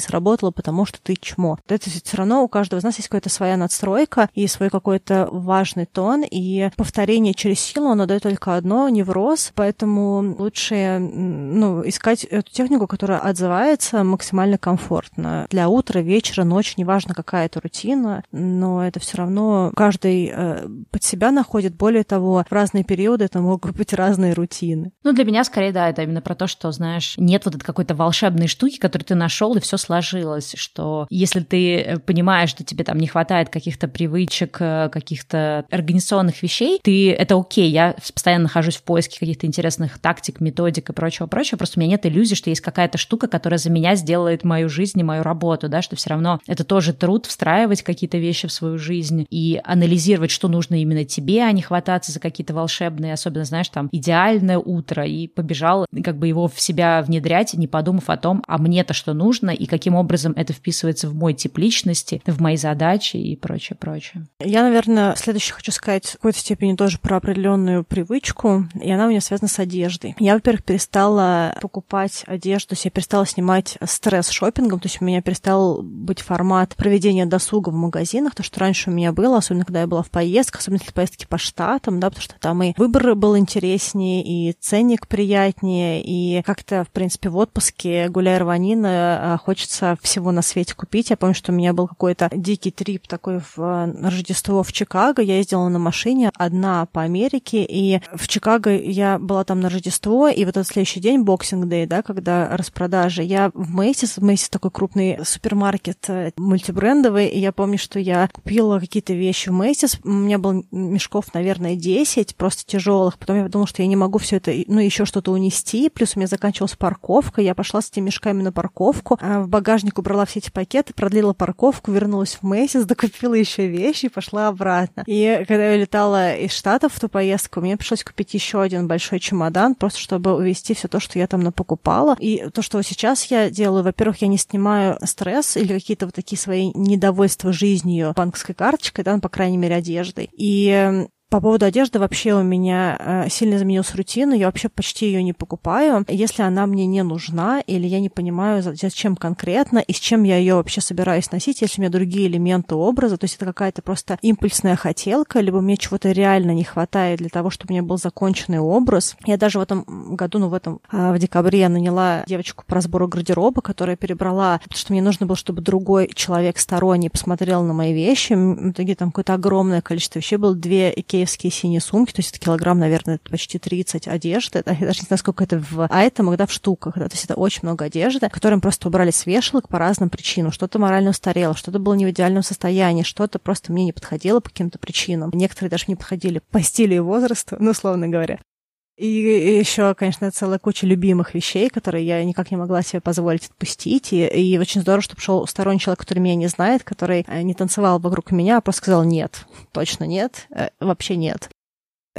сработала, потому что ты чмо. Это все равно у каждого из нас есть какая-то своя надстройка и свой какой какой-то важный тон, и повторение через силу, оно дает только одно, невроз, поэтому лучше ну, искать эту технику, которая отзывается максимально комфортно. Для утра, вечера, ночи, неважно, какая это рутина, но это все равно каждый э, под себя находит. Более того, в разные периоды это могут быть разные рутины. Ну, для меня скорее, да, это именно про то, что, знаешь, нет вот этой какой-то волшебной штуки, которую ты нашел, и все сложилось, что если ты э, понимаешь, что тебе там не хватает каких-то привычек, э, каких-то организационных вещей, ты это окей, я постоянно нахожусь в поиске каких-то интересных тактик, методик и прочего-прочего, просто у меня нет иллюзии, что есть какая-то штука, которая за меня сделает мою жизнь и мою работу, да, что все равно это тоже труд встраивать какие-то вещи в свою жизнь и анализировать, что нужно именно тебе, а не хвататься за какие-то волшебные, особенно, знаешь, там, идеальное утро, и побежал как бы его в себя внедрять, не подумав о том, а мне-то что нужно, и каким образом это вписывается в мой тип личности, в мои задачи и прочее, прочее. Наверное, наверное, следующее хочу сказать в какой-то степени тоже про определенную привычку, и она у меня связана с одеждой. Я, во-первых, перестала покупать одежду, я перестала снимать стресс шопингом, то есть у меня перестал быть формат проведения досуга в магазинах, то, что раньше у меня было, особенно когда я была в поездках, особенно если поездки по штатам, да, потому что там и выбор был интереснее, и ценник приятнее, и как-то, в принципе, в отпуске, гуляя рванина, а, хочется всего на свете купить. Я помню, что у меня был какой-то дикий трип такой в а, Рождество в Чикаго, я ездила на машине одна по Америке, и в Чикаго я была там на Рождество, и вот этот следующий день, Boxing Day, да, когда распродажи, я в Macy's, Macy's такой крупный супермаркет э, мультибрендовый, и я помню, что я купила какие-то вещи в Macy's, у меня было мешков, наверное, 10, просто тяжелых, потом я подумала, что я не могу все это, ну, еще что-то унести, плюс у меня заканчивалась парковка, я пошла с этими мешками на парковку, а в багажник убрала все эти пакеты, продлила парковку, вернулась в Macy's, докупила еще вещи и пошла обратно. И когда я улетала из Штатов в ту поездку, мне пришлось купить еще один большой чемодан, просто чтобы увезти все то, что я там напокупала. И то, что сейчас я делаю, во-первых, я не снимаю стресс или какие-то вот такие свои недовольства жизнью банковской карточкой, да, ну, по крайней мере, одеждой. И по поводу одежды вообще у меня э, сильно изменилась рутина, я вообще почти ее не покупаю. Если она мне не нужна или я не понимаю, зачем конкретно и с чем я ее вообще собираюсь носить, если у меня другие элементы образа, то есть это какая-то просто импульсная хотелка, либо мне чего-то реально не хватает для того, чтобы у меня был законченный образ. Я даже в этом году, ну в этом, э, в декабре я наняла девочку по разбору гардероба, которая перебрала, потому что мне нужно было, чтобы другой человек сторонний посмотрел на мои вещи. В итоге там какое-то огромное количество вещей было, две икеевские синие сумки, то есть это килограмм, наверное, почти 30 одежды, я даже не знаю, сколько это в... А это иногда в штуках, да, то есть это очень много одежды, которым просто убрали с вешалок по разным причинам. Что-то морально устарело, что-то было не в идеальном состоянии, что-то просто мне не подходило по каким-то причинам. Некоторые даже не подходили по стилю и возрасту, ну, условно говоря. И еще, конечно, целая куча любимых вещей, которые я никак не могла себе позволить отпустить. И, и очень здорово, что пришел сторонний человек, который меня не знает, который э, не танцевал вокруг меня, а просто сказал нет, точно нет, э, вообще нет.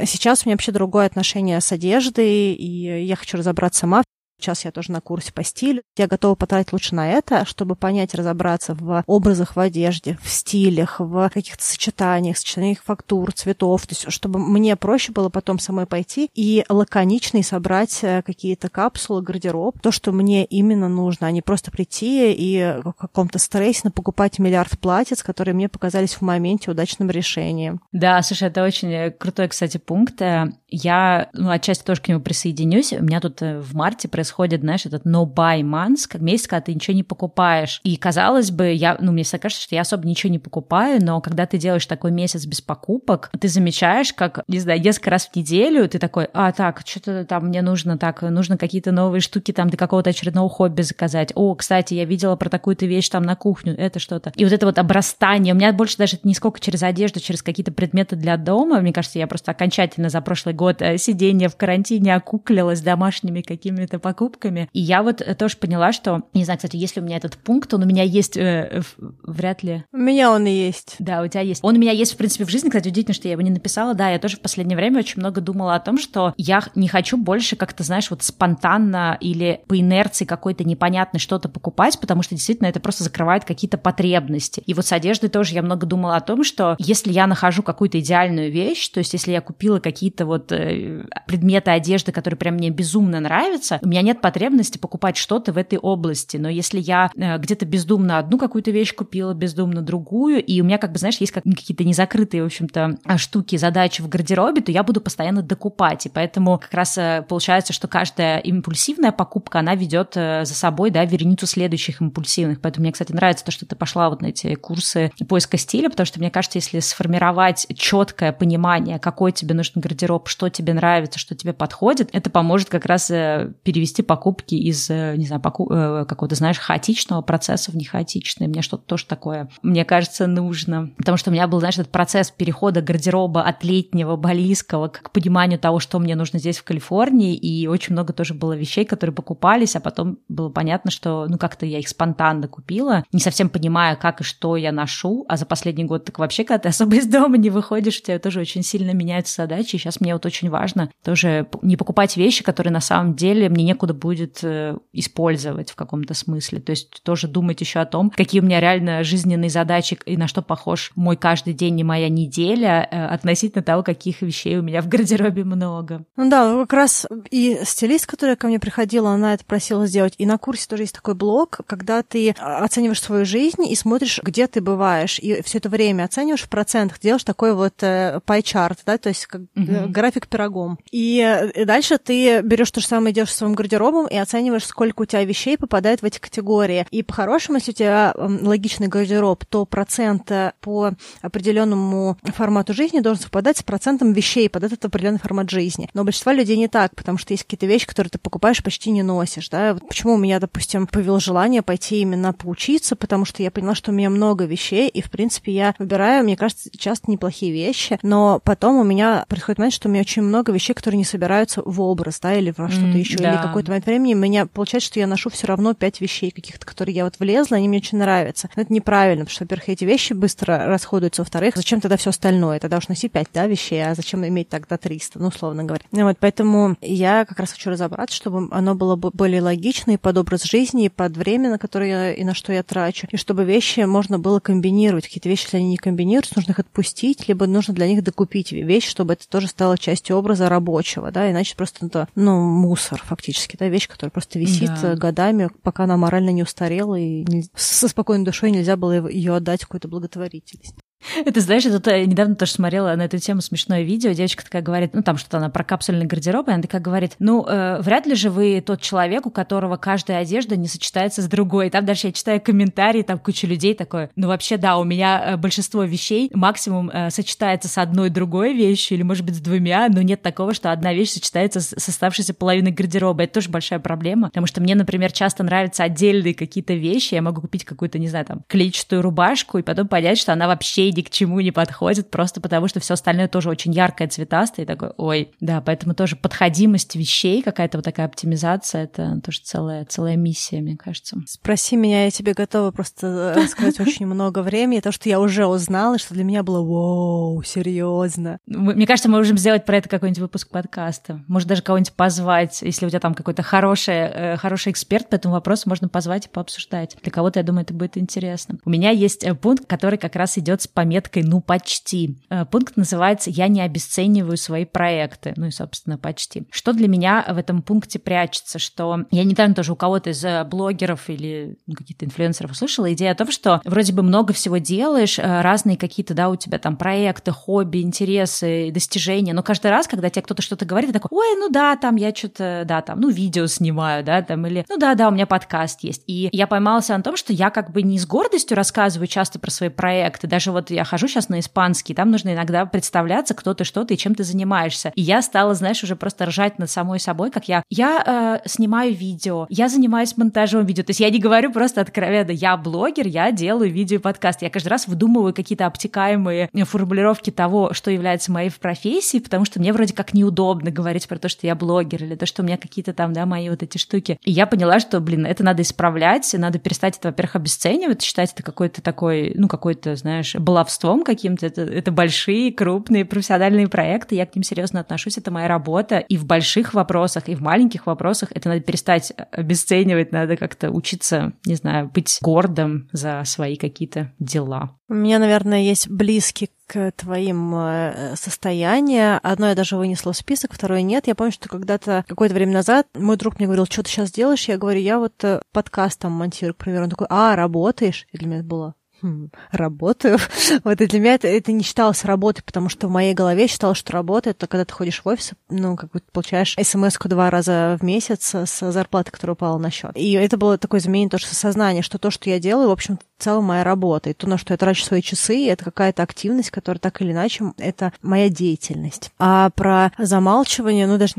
Сейчас у меня вообще другое отношение с одеждой, и я хочу разобраться сама Сейчас я тоже на курсе по стилю. Я готова потратить лучше на это, чтобы понять, разобраться в образах в одежде, в стилях, в каких-то сочетаниях, сочетаниях фактур, цветов. То есть, чтобы мне проще было потом самой пойти и лаконично и собрать э, какие-то капсулы, гардероб, то, что мне именно нужно, а не просто прийти и в каком-то стрессе покупать миллиард платьиц, которые мне показались в моменте удачным решением. Да, слушай, это очень э, крутой, кстати, пункт. Э, я, ну, отчасти тоже к нему присоединюсь. У меня тут в марте происходит происходит, знаешь, этот no-buy months, как месяц, когда ты ничего не покупаешь. И, казалось бы, я, ну, мне всегда кажется, что я особо ничего не покупаю, но когда ты делаешь такой месяц без покупок, ты замечаешь, как, не знаю, несколько раз в неделю ты такой, а, так, что-то там мне нужно, так, нужно какие-то новые штуки там для какого-то очередного хобби заказать. О, кстати, я видела про такую-то вещь там на кухню, это что-то. И вот это вот обрастание, у меня больше даже не сколько через одежду, через какие-то предметы для дома, мне кажется, я просто окончательно за прошлый год э, сидения в карантине окуклилась домашними какими-то покупками, покупками. И я вот э, тоже поняла, что, не знаю, кстати, если у меня этот пункт, он у меня есть э, вряд ли. У меня он и есть. Да, у тебя есть. Он у меня есть, в принципе, в жизни. Кстати, удивительно, что я его не написала. Да, я тоже в последнее время очень много думала о том, что я не хочу больше как-то, знаешь, вот спонтанно или по инерции какой-то непонятной что-то покупать, потому что действительно это просто закрывает какие-то потребности. И вот с одеждой тоже я много думала о том, что если я нахожу какую-то идеальную вещь, то есть если я купила какие-то вот э, предметы одежды, которые прям мне безумно нравятся, у меня нет потребности покупать что-то в этой области. Но если я э, где-то бездумно одну какую-то вещь купила, бездумно другую, и у меня, как бы, знаешь, есть как, какие-то незакрытые, в общем-то, а, штуки, задачи в гардеробе, то я буду постоянно докупать. И поэтому как раз э, получается, что каждая импульсивная покупка, она ведет э, за собой, да, вереницу следующих импульсивных. Поэтому мне, кстати, нравится то, что ты пошла вот на эти курсы поиска стиля, потому что мне кажется, если сформировать четкое понимание, какой тебе нужен гардероб, что тебе нравится, что тебе подходит, это поможет как раз перевести покупки из, э, не знаю, поку- э, какого-то, знаешь, хаотичного процесса в нехаотичный. Мне что-то тоже такое, мне кажется, нужно. Потому что у меня был, знаешь, этот процесс перехода гардероба от летнего, балийского к пониманию того, что мне нужно здесь в Калифорнии, и очень много тоже было вещей, которые покупались, а потом было понятно, что, ну, как-то я их спонтанно купила, не совсем понимая, как и что я ношу, а за последний год так вообще, когда ты особо из дома не выходишь, у тебя тоже очень сильно меняются задачи, и сейчас мне вот очень важно тоже не покупать вещи, которые на самом деле мне некуда будет э, использовать в каком-то смысле. То есть тоже думать еще о том, какие у меня реально жизненные задачи и на что похож мой каждый день и моя неделя э, относительно того, каких вещей у меня в гардеробе много. Ну да, как раз и стилист, которая ко мне приходила, она это просила сделать. И на курсе тоже есть такой блок, когда ты оцениваешь свою жизнь и смотришь, где ты бываешь, и все это время оцениваешь в процентах, делаешь такой вот э, pie-chart, да, то есть как угу. график пирогом. И, и дальше ты берешь то же самое, идешь в своем гардеробе, гардеробом и оцениваешь, сколько у тебя вещей попадает в эти категории. И по-хорошему, если у тебя логичный гардероб, то процент э, по определенному формату жизни должен совпадать с процентом вещей под этот определенный формат жизни. Но у большинства людей не так, потому что есть какие-то вещи, которые ты покупаешь, почти не носишь. Да? Вот почему у меня, допустим, появилось желание пойти именно поучиться, потому что я поняла, что у меня много вещей, и, в принципе, я выбираю, мне кажется, часто неплохие вещи, но потом у меня происходит момент, что у меня очень много вещей, которые не собираются в образ, да, или во что-то mm, еще, да. или какой-то момент времени меня получается, что я ношу все равно пять вещей каких-то, которые я вот влезла, они мне очень нравятся. Но это неправильно, потому что, во-первых, эти вещи быстро расходуются, во-вторых, зачем тогда все остальное? Тогда уж носи пять, да, вещей, а зачем иметь тогда 300, ну, условно говоря. Ну, вот, поэтому я как раз хочу разобраться, чтобы оно было более логично и под образ жизни, и под время, на которое я, и на что я трачу, и чтобы вещи можно было комбинировать. Какие-то вещи, если они не комбинируются, нужно их отпустить, либо нужно для них докупить вещь, чтобы это тоже стало частью образа рабочего, да, иначе просто это, ну, мусор фактически, да, вещь, которая просто висит да. годами, пока она морально не устарела, и со спокойной душой нельзя было ее отдать в какую-то благотворительность. Это, знаешь, я э, недавно тоже смотрела на эту тему смешное видео. Девочка такая говорит, ну там что-то она про капсульный гардероб, и она такая говорит, ну э, вряд ли же вы тот человек, у которого каждая одежда не сочетается с другой. Там дальше я читаю комментарии, там куча людей такое, ну вообще да, у меня э, большинство вещей максимум э, сочетается с одной другой вещью, или может быть с двумя, но нет такого, что одна вещь сочетается с, с оставшейся половиной гардероба. Это тоже большая проблема, потому что мне, например, часто нравятся отдельные какие-то вещи, я могу купить какую-то, не знаю, там, клетчатую рубашку, и потом понять, что она вообще идеи ни к чему не подходят, просто потому что все остальное тоже очень яркое, цветастое, и такой, ой, да, поэтому тоже подходимость вещей, какая-то вот такая оптимизация, это тоже целая, целая миссия, мне кажется. Спроси меня, я тебе готова просто рассказать очень много времени, то, что я уже узнала, что для меня было, вау, серьезно. Мне кажется, мы можем сделать про это какой-нибудь выпуск подкаста. Может, даже кого-нибудь позвать, если у тебя там какой-то хороший, э, хороший эксперт по этому вопросу, можно позвать и пообсуждать. Для кого-то, я думаю, это будет интересно. У меня есть э, пункт, который как раз идет с пометкой «ну почти». Э, пункт называется «я не обесцениваю свои проекты». Ну и, собственно, почти. Что для меня в этом пункте прячется? Что я недавно тоже у кого-то из э, блогеров или ну, каких-то инфлюенсеров услышала идею о том, что вроде бы много всего делаешь, разные какие-то, да, у тебя там проекты, хобби, интересы, достижения, но каждый раз, когда тебе кто-то что-то говорит, ты такой, ой, ну да, там я что-то, да, там, ну, видео снимаю, да, там, или, ну да, да, у меня подкаст есть. И я поймалась на том, что я как бы не с гордостью рассказываю часто про свои проекты, даже вот я хожу сейчас на испанский, там нужно иногда представляться, кто ты, что ты чем ты занимаешься. И я стала, знаешь, уже просто ржать над самой собой, как я, я э, снимаю видео, я занимаюсь монтажом видео, то есть я не говорю просто откровенно, я блогер, я делаю видео и подкаст, я каждый раз выдумываю какие-то обтекаемые формулировки того, что является моей профессией, потому что мне вроде как неудобно говорить про то, что я блогер, или то, что у меня какие-то там, да, мои вот эти штуки. И я поняла, что, блин, это надо исправлять, надо перестать это, во-первых, обесценивать, считать это какой-то такой, ну, какой-то, знаешь, баловством каким-то. Это, это большие, крупные, профессиональные проекты, я к ним серьезно отношусь, это моя работа. И в больших вопросах, и в маленьких вопросах это надо перестать обесценивать, надо как-то учиться, не знаю, быть гордым за свои какие-то дела. У меня, наверное, есть близкий к твоим э, состояниям. Одно я даже вынесла в список, второе нет. Я помню, что когда-то, какое-то время назад, мой друг мне говорил, что ты сейчас делаешь? Я говорю, я вот э, подкаст там монтирую, к примеру. Он такой, а, работаешь? И для меня это было, хм, работаю. вот и для меня это, это не считалось работой, потому что в моей голове считалось, что работа это когда ты ходишь в офис, ну, как бы получаешь смс два раза в месяц с зарплаты, которая упала на счет. И это было такое изменение тоже сознания, что то, что я делаю, в общем, целом моя работа. И то, на что я трачу свои часы, это какая-то активность, которая так или иначе, это моя деятельность. А про замалчивание, ну, даже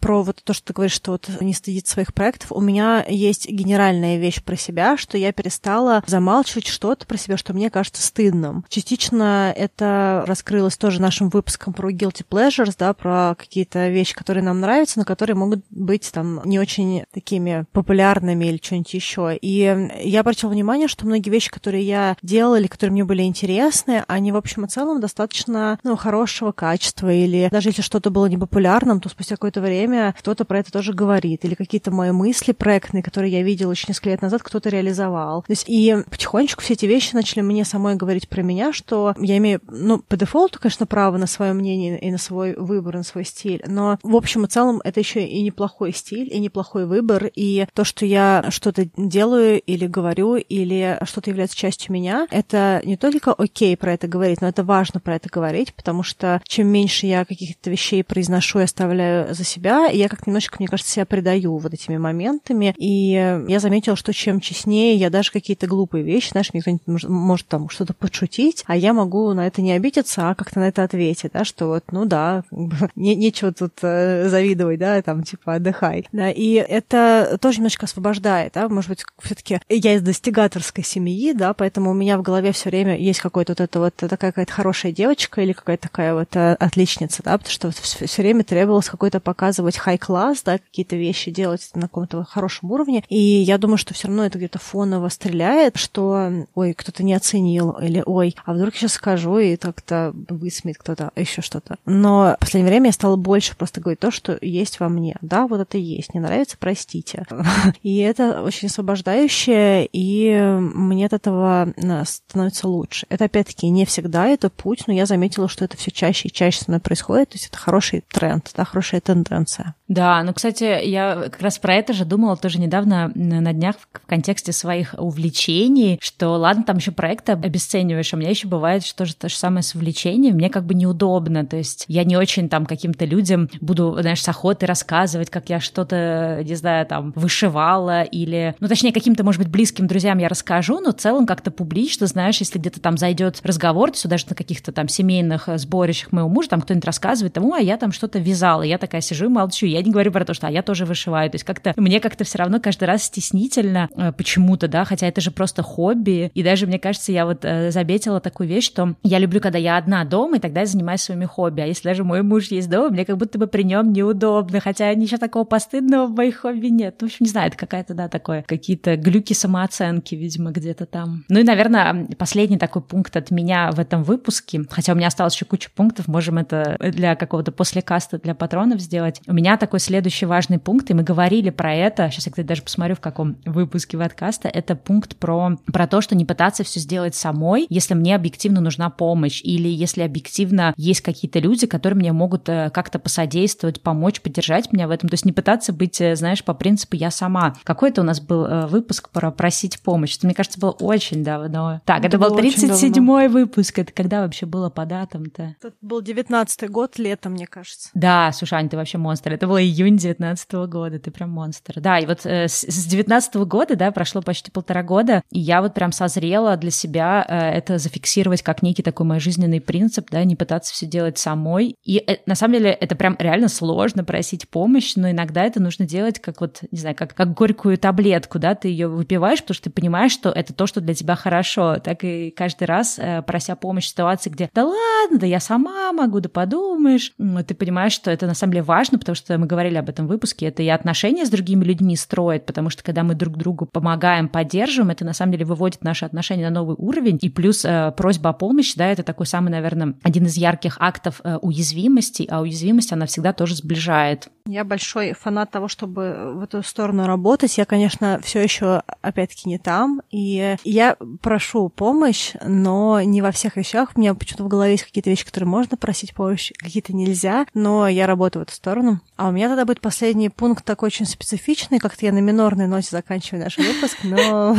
про вот то, что ты говоришь, что вот не стыдит своих проектов, у меня есть генеральная вещь про себя, что я перестала замалчивать что-то про себя, что мне кажется стыдным. Частично это раскрылось тоже нашим выпуском про guilty pleasures, да, про какие-то вещи, которые нам нравятся, но которые могут быть там не очень такими популярными или что-нибудь еще. И я обратила внимание, что многие вещи, которые я делала или которые мне были интересны, они в общем и целом достаточно ну, хорошего качества. Или даже если что-то было непопулярным, то спустя какое-то время кто-то про это тоже говорит. Или какие-то мои мысли проектные, которые я видела еще несколько лет назад, кто-то реализовал. То есть и потихонечку все эти вещи вещи начали мне самой говорить про меня, что я имею, ну, по дефолту, конечно, право на свое мнение и на свой выбор, на свой стиль, но в общем и целом это еще и неплохой стиль, и неплохой выбор, и то, что я что-то делаю или говорю, или что-то является частью меня, это не только окей про это говорить, но это важно про это говорить, потому что чем меньше я каких-то вещей произношу и оставляю за себя, я как немножечко, мне кажется, себя предаю вот этими моментами, и я заметила, что чем честнее я даже какие-то глупые вещи, знаешь, мне кто-нибудь может, там что-то подшутить, а я могу на это не обидеться, а как-то на это ответить, да, что вот, ну да, не, нечего тут э, завидовать, да, там, типа, отдыхай. Да, и это тоже немножко освобождает, да, может быть, все таки я из достигаторской семьи, да, поэтому у меня в голове все время есть какой-то вот это вот такая какая-то хорошая девочка или какая-то такая вот э, отличница, да, потому что все время требовалось какой-то показывать хай-класс, да, какие-то вещи делать на каком-то хорошем уровне, и я думаю, что все равно это где-то фоново стреляет, что, ой, кто-то не оценил, или ой, а вдруг я сейчас скажу, и так-то высмеет кто-то, еще что-то. Но в последнее время я стала больше просто говорить то, что есть во мне. Да, вот это есть. Не нравится, простите. И это очень освобождающее, и мне от этого становится лучше. Это, опять-таки, не всегда это путь, но я заметила, что это все чаще и чаще со мной происходит. То есть это хороший тренд, да, хорошая тенденция. Да, ну, кстати, я как раз про это же думала тоже недавно на днях в контексте своих увлечений, что ладно, там еще проекты обесцениваешь, а у меня еще бывает, что же то же самое с увлечением, мне как бы неудобно, то есть я не очень там каким-то людям буду, знаешь, с охотой рассказывать, как я что-то, не знаю, там, вышивала или, ну, точнее, каким-то, может быть, близким друзьям я расскажу, но целом как-то публично, знаешь, если где-то там зайдет разговор, есть даже на каких-то там семейных э, сборищах моего мужа, там кто-нибудь рассказывает, тому, а я там что-то вязала, я такая сижу и молчу, я не говорю про то, что а я тоже вышиваю, то есть как-то мне как-то все равно каждый раз стеснительно э, почему-то, да, хотя это же просто хобби, и даже, мне кажется, я вот э, заметила такую вещь, что я люблю, когда я одна дома, и тогда я занимаюсь своими хобби, а если даже мой муж есть дома, мне как будто бы при нем неудобно, хотя ничего такого постыдного в моих хобби нет. Ну, в общем, не знаю, это какая-то, да, такое, какие-то глюки самооценки, видимо, где-то там. Ну и, наверное, последний такой пункт от меня в этом выпуске, хотя у меня осталось еще куча пунктов, можем это для какого-то послекаста для патронов сделать. У меня такой следующий важный пункт, и мы говорили про это, сейчас я, кстати, даже посмотрю, в каком выпуске подкаста, это пункт про, про то, что не пытаться все сделать самой, если мне объективно нужна помощь, или если объективно есть какие-то люди, которые мне могут э, как-то посодействовать, помочь, поддержать меня в этом. То есть не пытаться быть, э, знаешь, по принципу «я сама». Какой-то у нас был э, выпуск про просить помощь. Это, мне кажется, было очень давно. Так, это, это был 37-й выпуск. Это когда вообще было по датам-то? Это был 19-й год, летом, мне кажется. Да, слушай, Ань, ты вообще монстр. Это было июнь 19 -го года, ты прям монстр. Да, и вот э, с, с 19 -го года, да, прошло почти полтора года, и я вот прям созрела для себя э, это зафиксировать как некий такой мой жизненный принцип, да, не пытаться все делать самой. И э, на самом деле это прям реально сложно просить помощь, но иногда это нужно делать как вот, не знаю, как, как горькую таблетку, да, ты ее выпиваешь, потому что ты понимаешь, что это то, что для тебя хорошо. Так и каждый раз, э, прося помощь в ситуации, где да ладно, да я сама могу, да подумаешь, ты понимаешь, что это на самом деле важно, потому что мы говорили об этом в выпуске, это и отношения с другими людьми строит, потому что когда мы друг другу помогаем, поддерживаем, это на самом деле выводит наши отношения на новый уровень, и плюс э, просьба о помощи, да, это такой самый, наверное, один из ярких актов э, уязвимости, а уязвимость, она всегда тоже сближает. Я большой фанат того, чтобы в эту сторону работать. Я, конечно, все еще, опять-таки, не там. И я прошу помощь, но не во всех вещах. У меня почему-то в голове есть какие-то вещи, которые можно просить помощь, какие-то нельзя. Но я работаю в эту сторону. А у меня тогда будет последний пункт такой очень специфичный. Как-то я на минорной ноте заканчиваю наш выпуск, но,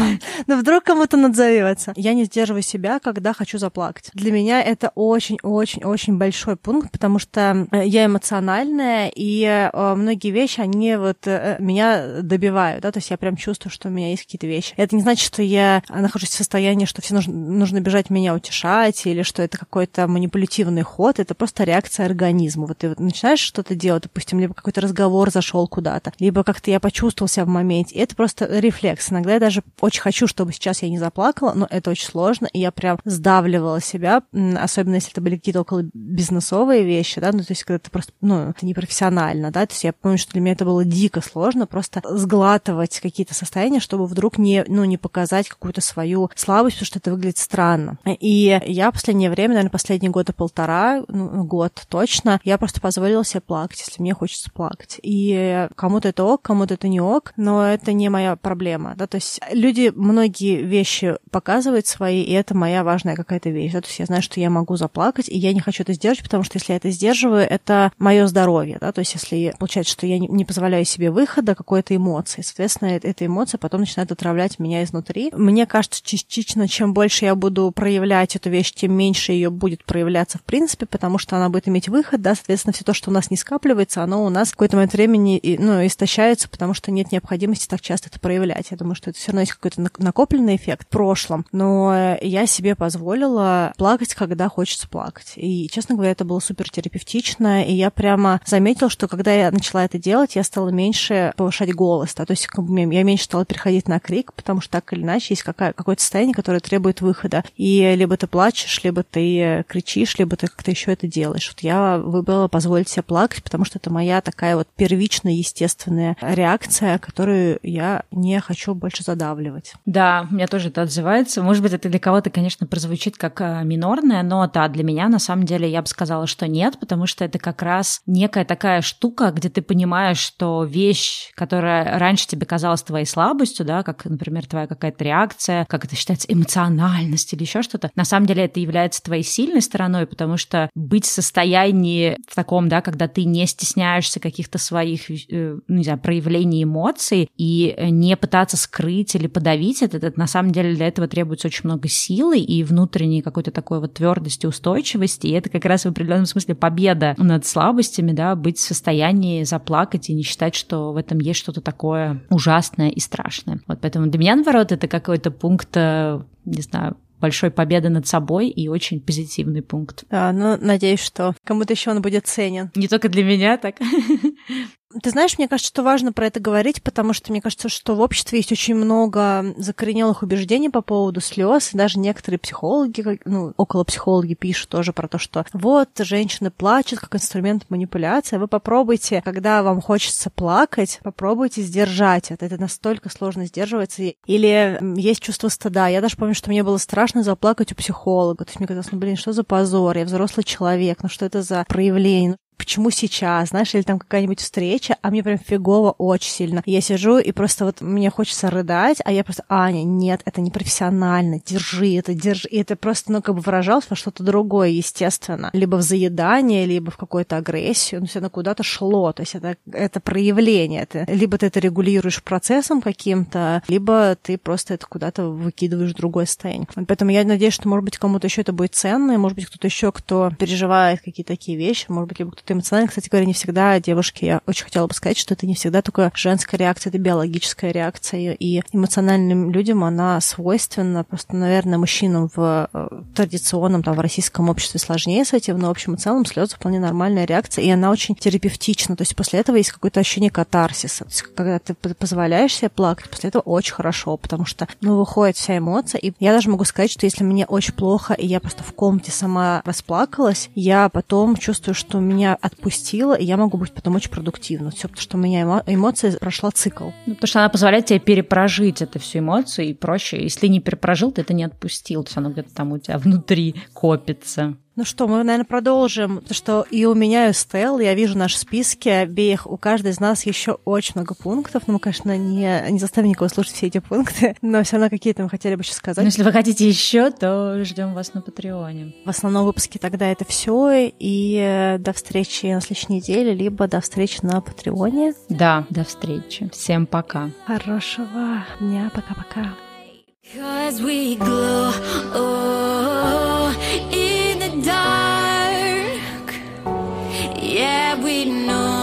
вдруг кому-то надзовется. Я не сдерживаю себя, когда хочу заплакать. Для меня это очень-очень-очень большой пункт, потому что я эмоциональная, и э, многие вещи, они вот э, меня добивают, да, то есть я прям чувствую, что у меня есть какие-то вещи. Это не значит, что я нахожусь в состоянии, что все нужно, нужно бежать меня утешать, или что это какой-то манипулятивный ход, это просто реакция организма. Вот ты вот начинаешь что-то делать, допустим, либо какой-то разговор зашел куда-то, либо как-то я почувствовал себя в моменте. И это просто рефлекс. Иногда я даже очень хочу, чтобы сейчас я не заплакала, но это очень сложно, и я прям сдавливала себя, особенно если это были какие-то около бизнесовые вещи, да, ну, то есть когда ты просто, ну, это непрофессионально, да, то есть я помню, что для меня это было дико сложно просто сглатывать какие-то состояния, чтобы вдруг не, ну, не показать какую-то свою слабость, потому что это выглядит странно. И я в последнее время, наверное, последние года полтора, ну, год точно, я просто позволила себе плакать, если мне хочется плакать. И кому-то это ок, кому-то это не ок, но это не моя проблема, да, то есть люди многие вещи показывают свои, и это моя важная какая-то вещь, да, то есть я знаю, что я могу заплакать, и я не хочу это сдерживать, потому что если я это сдерживаю, это мое здоровье, да, то есть если получается, что я не, не позволяю себе выхода какой-то эмоции. Соответственно, эта эмоция потом начинает отравлять меня изнутри. Мне кажется, частично, чем больше я буду проявлять эту вещь, тем меньше ее будет проявляться в принципе, потому что она будет иметь выход, да, соответственно, все то, что у нас не скапливается, оно у нас в какой-то момент времени ну, истощается, потому что нет необходимости так часто это проявлять. Я думаю, что это все равно есть какой-то накопленный эффект в прошлом. Но я себе позволила плакать, когда хочется плакать. И, честно говоря, это было супер терапевтично, и я прямо заметила, что когда я начала это делать, я стала меньше повышать голос, да, то есть я меньше стала переходить на крик, потому что так или иначе есть какая, какое-то состояние, которое требует выхода. И либо ты плачешь, либо ты кричишь, либо ты как-то еще это делаешь. Вот я выбрала позволить себе плакать, потому что это моя такая вот первичная, естественная реакция, которую я не хочу больше задавливать. Да, у меня тоже это отзывается. Может быть, это для кого-то, конечно, прозвучит как а, минорная нота, а для меня, на самом деле, я бы сказала, что нет, потому что это как раз некая такая штука, где ты понимаешь, что вещь, которая раньше тебе казалась твоей слабостью, да, как, например, твоя какая-то реакция, как это считается, эмоциональность или еще что-то, на самом деле это является твоей сильной стороной, потому что быть в состоянии в таком, да, когда ты не стесняешься каких-то своих, э, ну, не знаю, проявлений эмоций и не пытаться скрыть или подавить это, это на самом деле для этого требуется очень много силы и внутренней какой-то такой вот твердости, устойчивости, и это как раз в определенном смысле победа над слабостями, да, быть в состоянии желании заплакать и не считать, что в этом есть что-то такое ужасное и страшное. Вот поэтому для меня, наоборот, это какой-то пункт, э, не знаю, большой победы над собой и очень позитивный пункт. Да, ну, надеюсь, что кому-то еще он будет ценен. Не только для меня, так. Ты знаешь, мне кажется, что важно про это говорить, потому что мне кажется, что в обществе есть очень много закоренелых убеждений по поводу слез. И даже некоторые психологи, ну, около психологи пишут тоже про то, что вот женщины плачут как инструмент манипуляции. Вы попробуйте, когда вам хочется плакать, попробуйте сдержать это. Это настолько сложно сдерживается. Или есть чувство стыда. Я даже помню, что мне было страшно заплакать у психолога. То есть мне казалось, ну блин, что за позор? Я взрослый человек, ну что это за проявление? Почему сейчас, знаешь, или там какая-нибудь встреча, а мне прям фигово очень сильно. Я сижу и просто вот мне хочется рыдать, а я просто, Аня, нет, это не профессионально, держи это, держи. И это просто, ну, как бы выражалось во что-то другое, естественно. Либо в заедание, либо в какую-то агрессию, ну, все оно куда-то шло, то есть это, это проявление, это, либо ты это регулируешь процессом каким-то, либо ты просто это куда-то выкидываешь в другое состояние. Поэтому я надеюсь, что, может быть, кому-то еще это будет ценно, и, может быть, кто-то еще, кто переживает какие-то такие вещи, может быть, либо кто-то эмоционально, кстати говоря, не всегда девушки, я очень хотела бы сказать, что это не всегда только женская реакция, это биологическая реакция, и эмоциональным людям она свойственна, просто, наверное, мужчинам в э, традиционном, там, в российском обществе сложнее с этим, но, в общем и целом, слезы вполне нормальная реакция, и она очень терапевтична, то есть после этого есть какое-то ощущение катарсиса, то есть когда ты позволяешь себе плакать, после этого очень хорошо, потому что, ну, выходит вся эмоция, и я даже могу сказать, что если мне очень плохо, и я просто в комнате сама расплакалась, я потом чувствую, что меня отпустила, и я могу быть потом очень продуктивна. Все, потому что у меня эмо- эмоция прошла цикл. Ну, потому что она позволяет тебе перепрожить эту всю эмоцию, и проще, если не перепрожил, ты это не отпустил, то есть оно где-то там у тебя внутри копится. Ну что, мы, наверное, продолжим, потому что и у меня, и у Стелл, я вижу наши списки обеих, у каждой из нас еще очень много пунктов, но мы, конечно, не, не заставим никого слушать все эти пункты, но все равно какие-то мы хотели бы еще сказать. Но если вы хотите еще, то ждем вас на Патреоне. В основном выпуске тогда это все, и э, до встречи на следующей неделе, либо до встречи на Патреоне. Да, до встречи. Всем пока. Хорошего дня, пока-пока. Cause we glow Yeah, we know.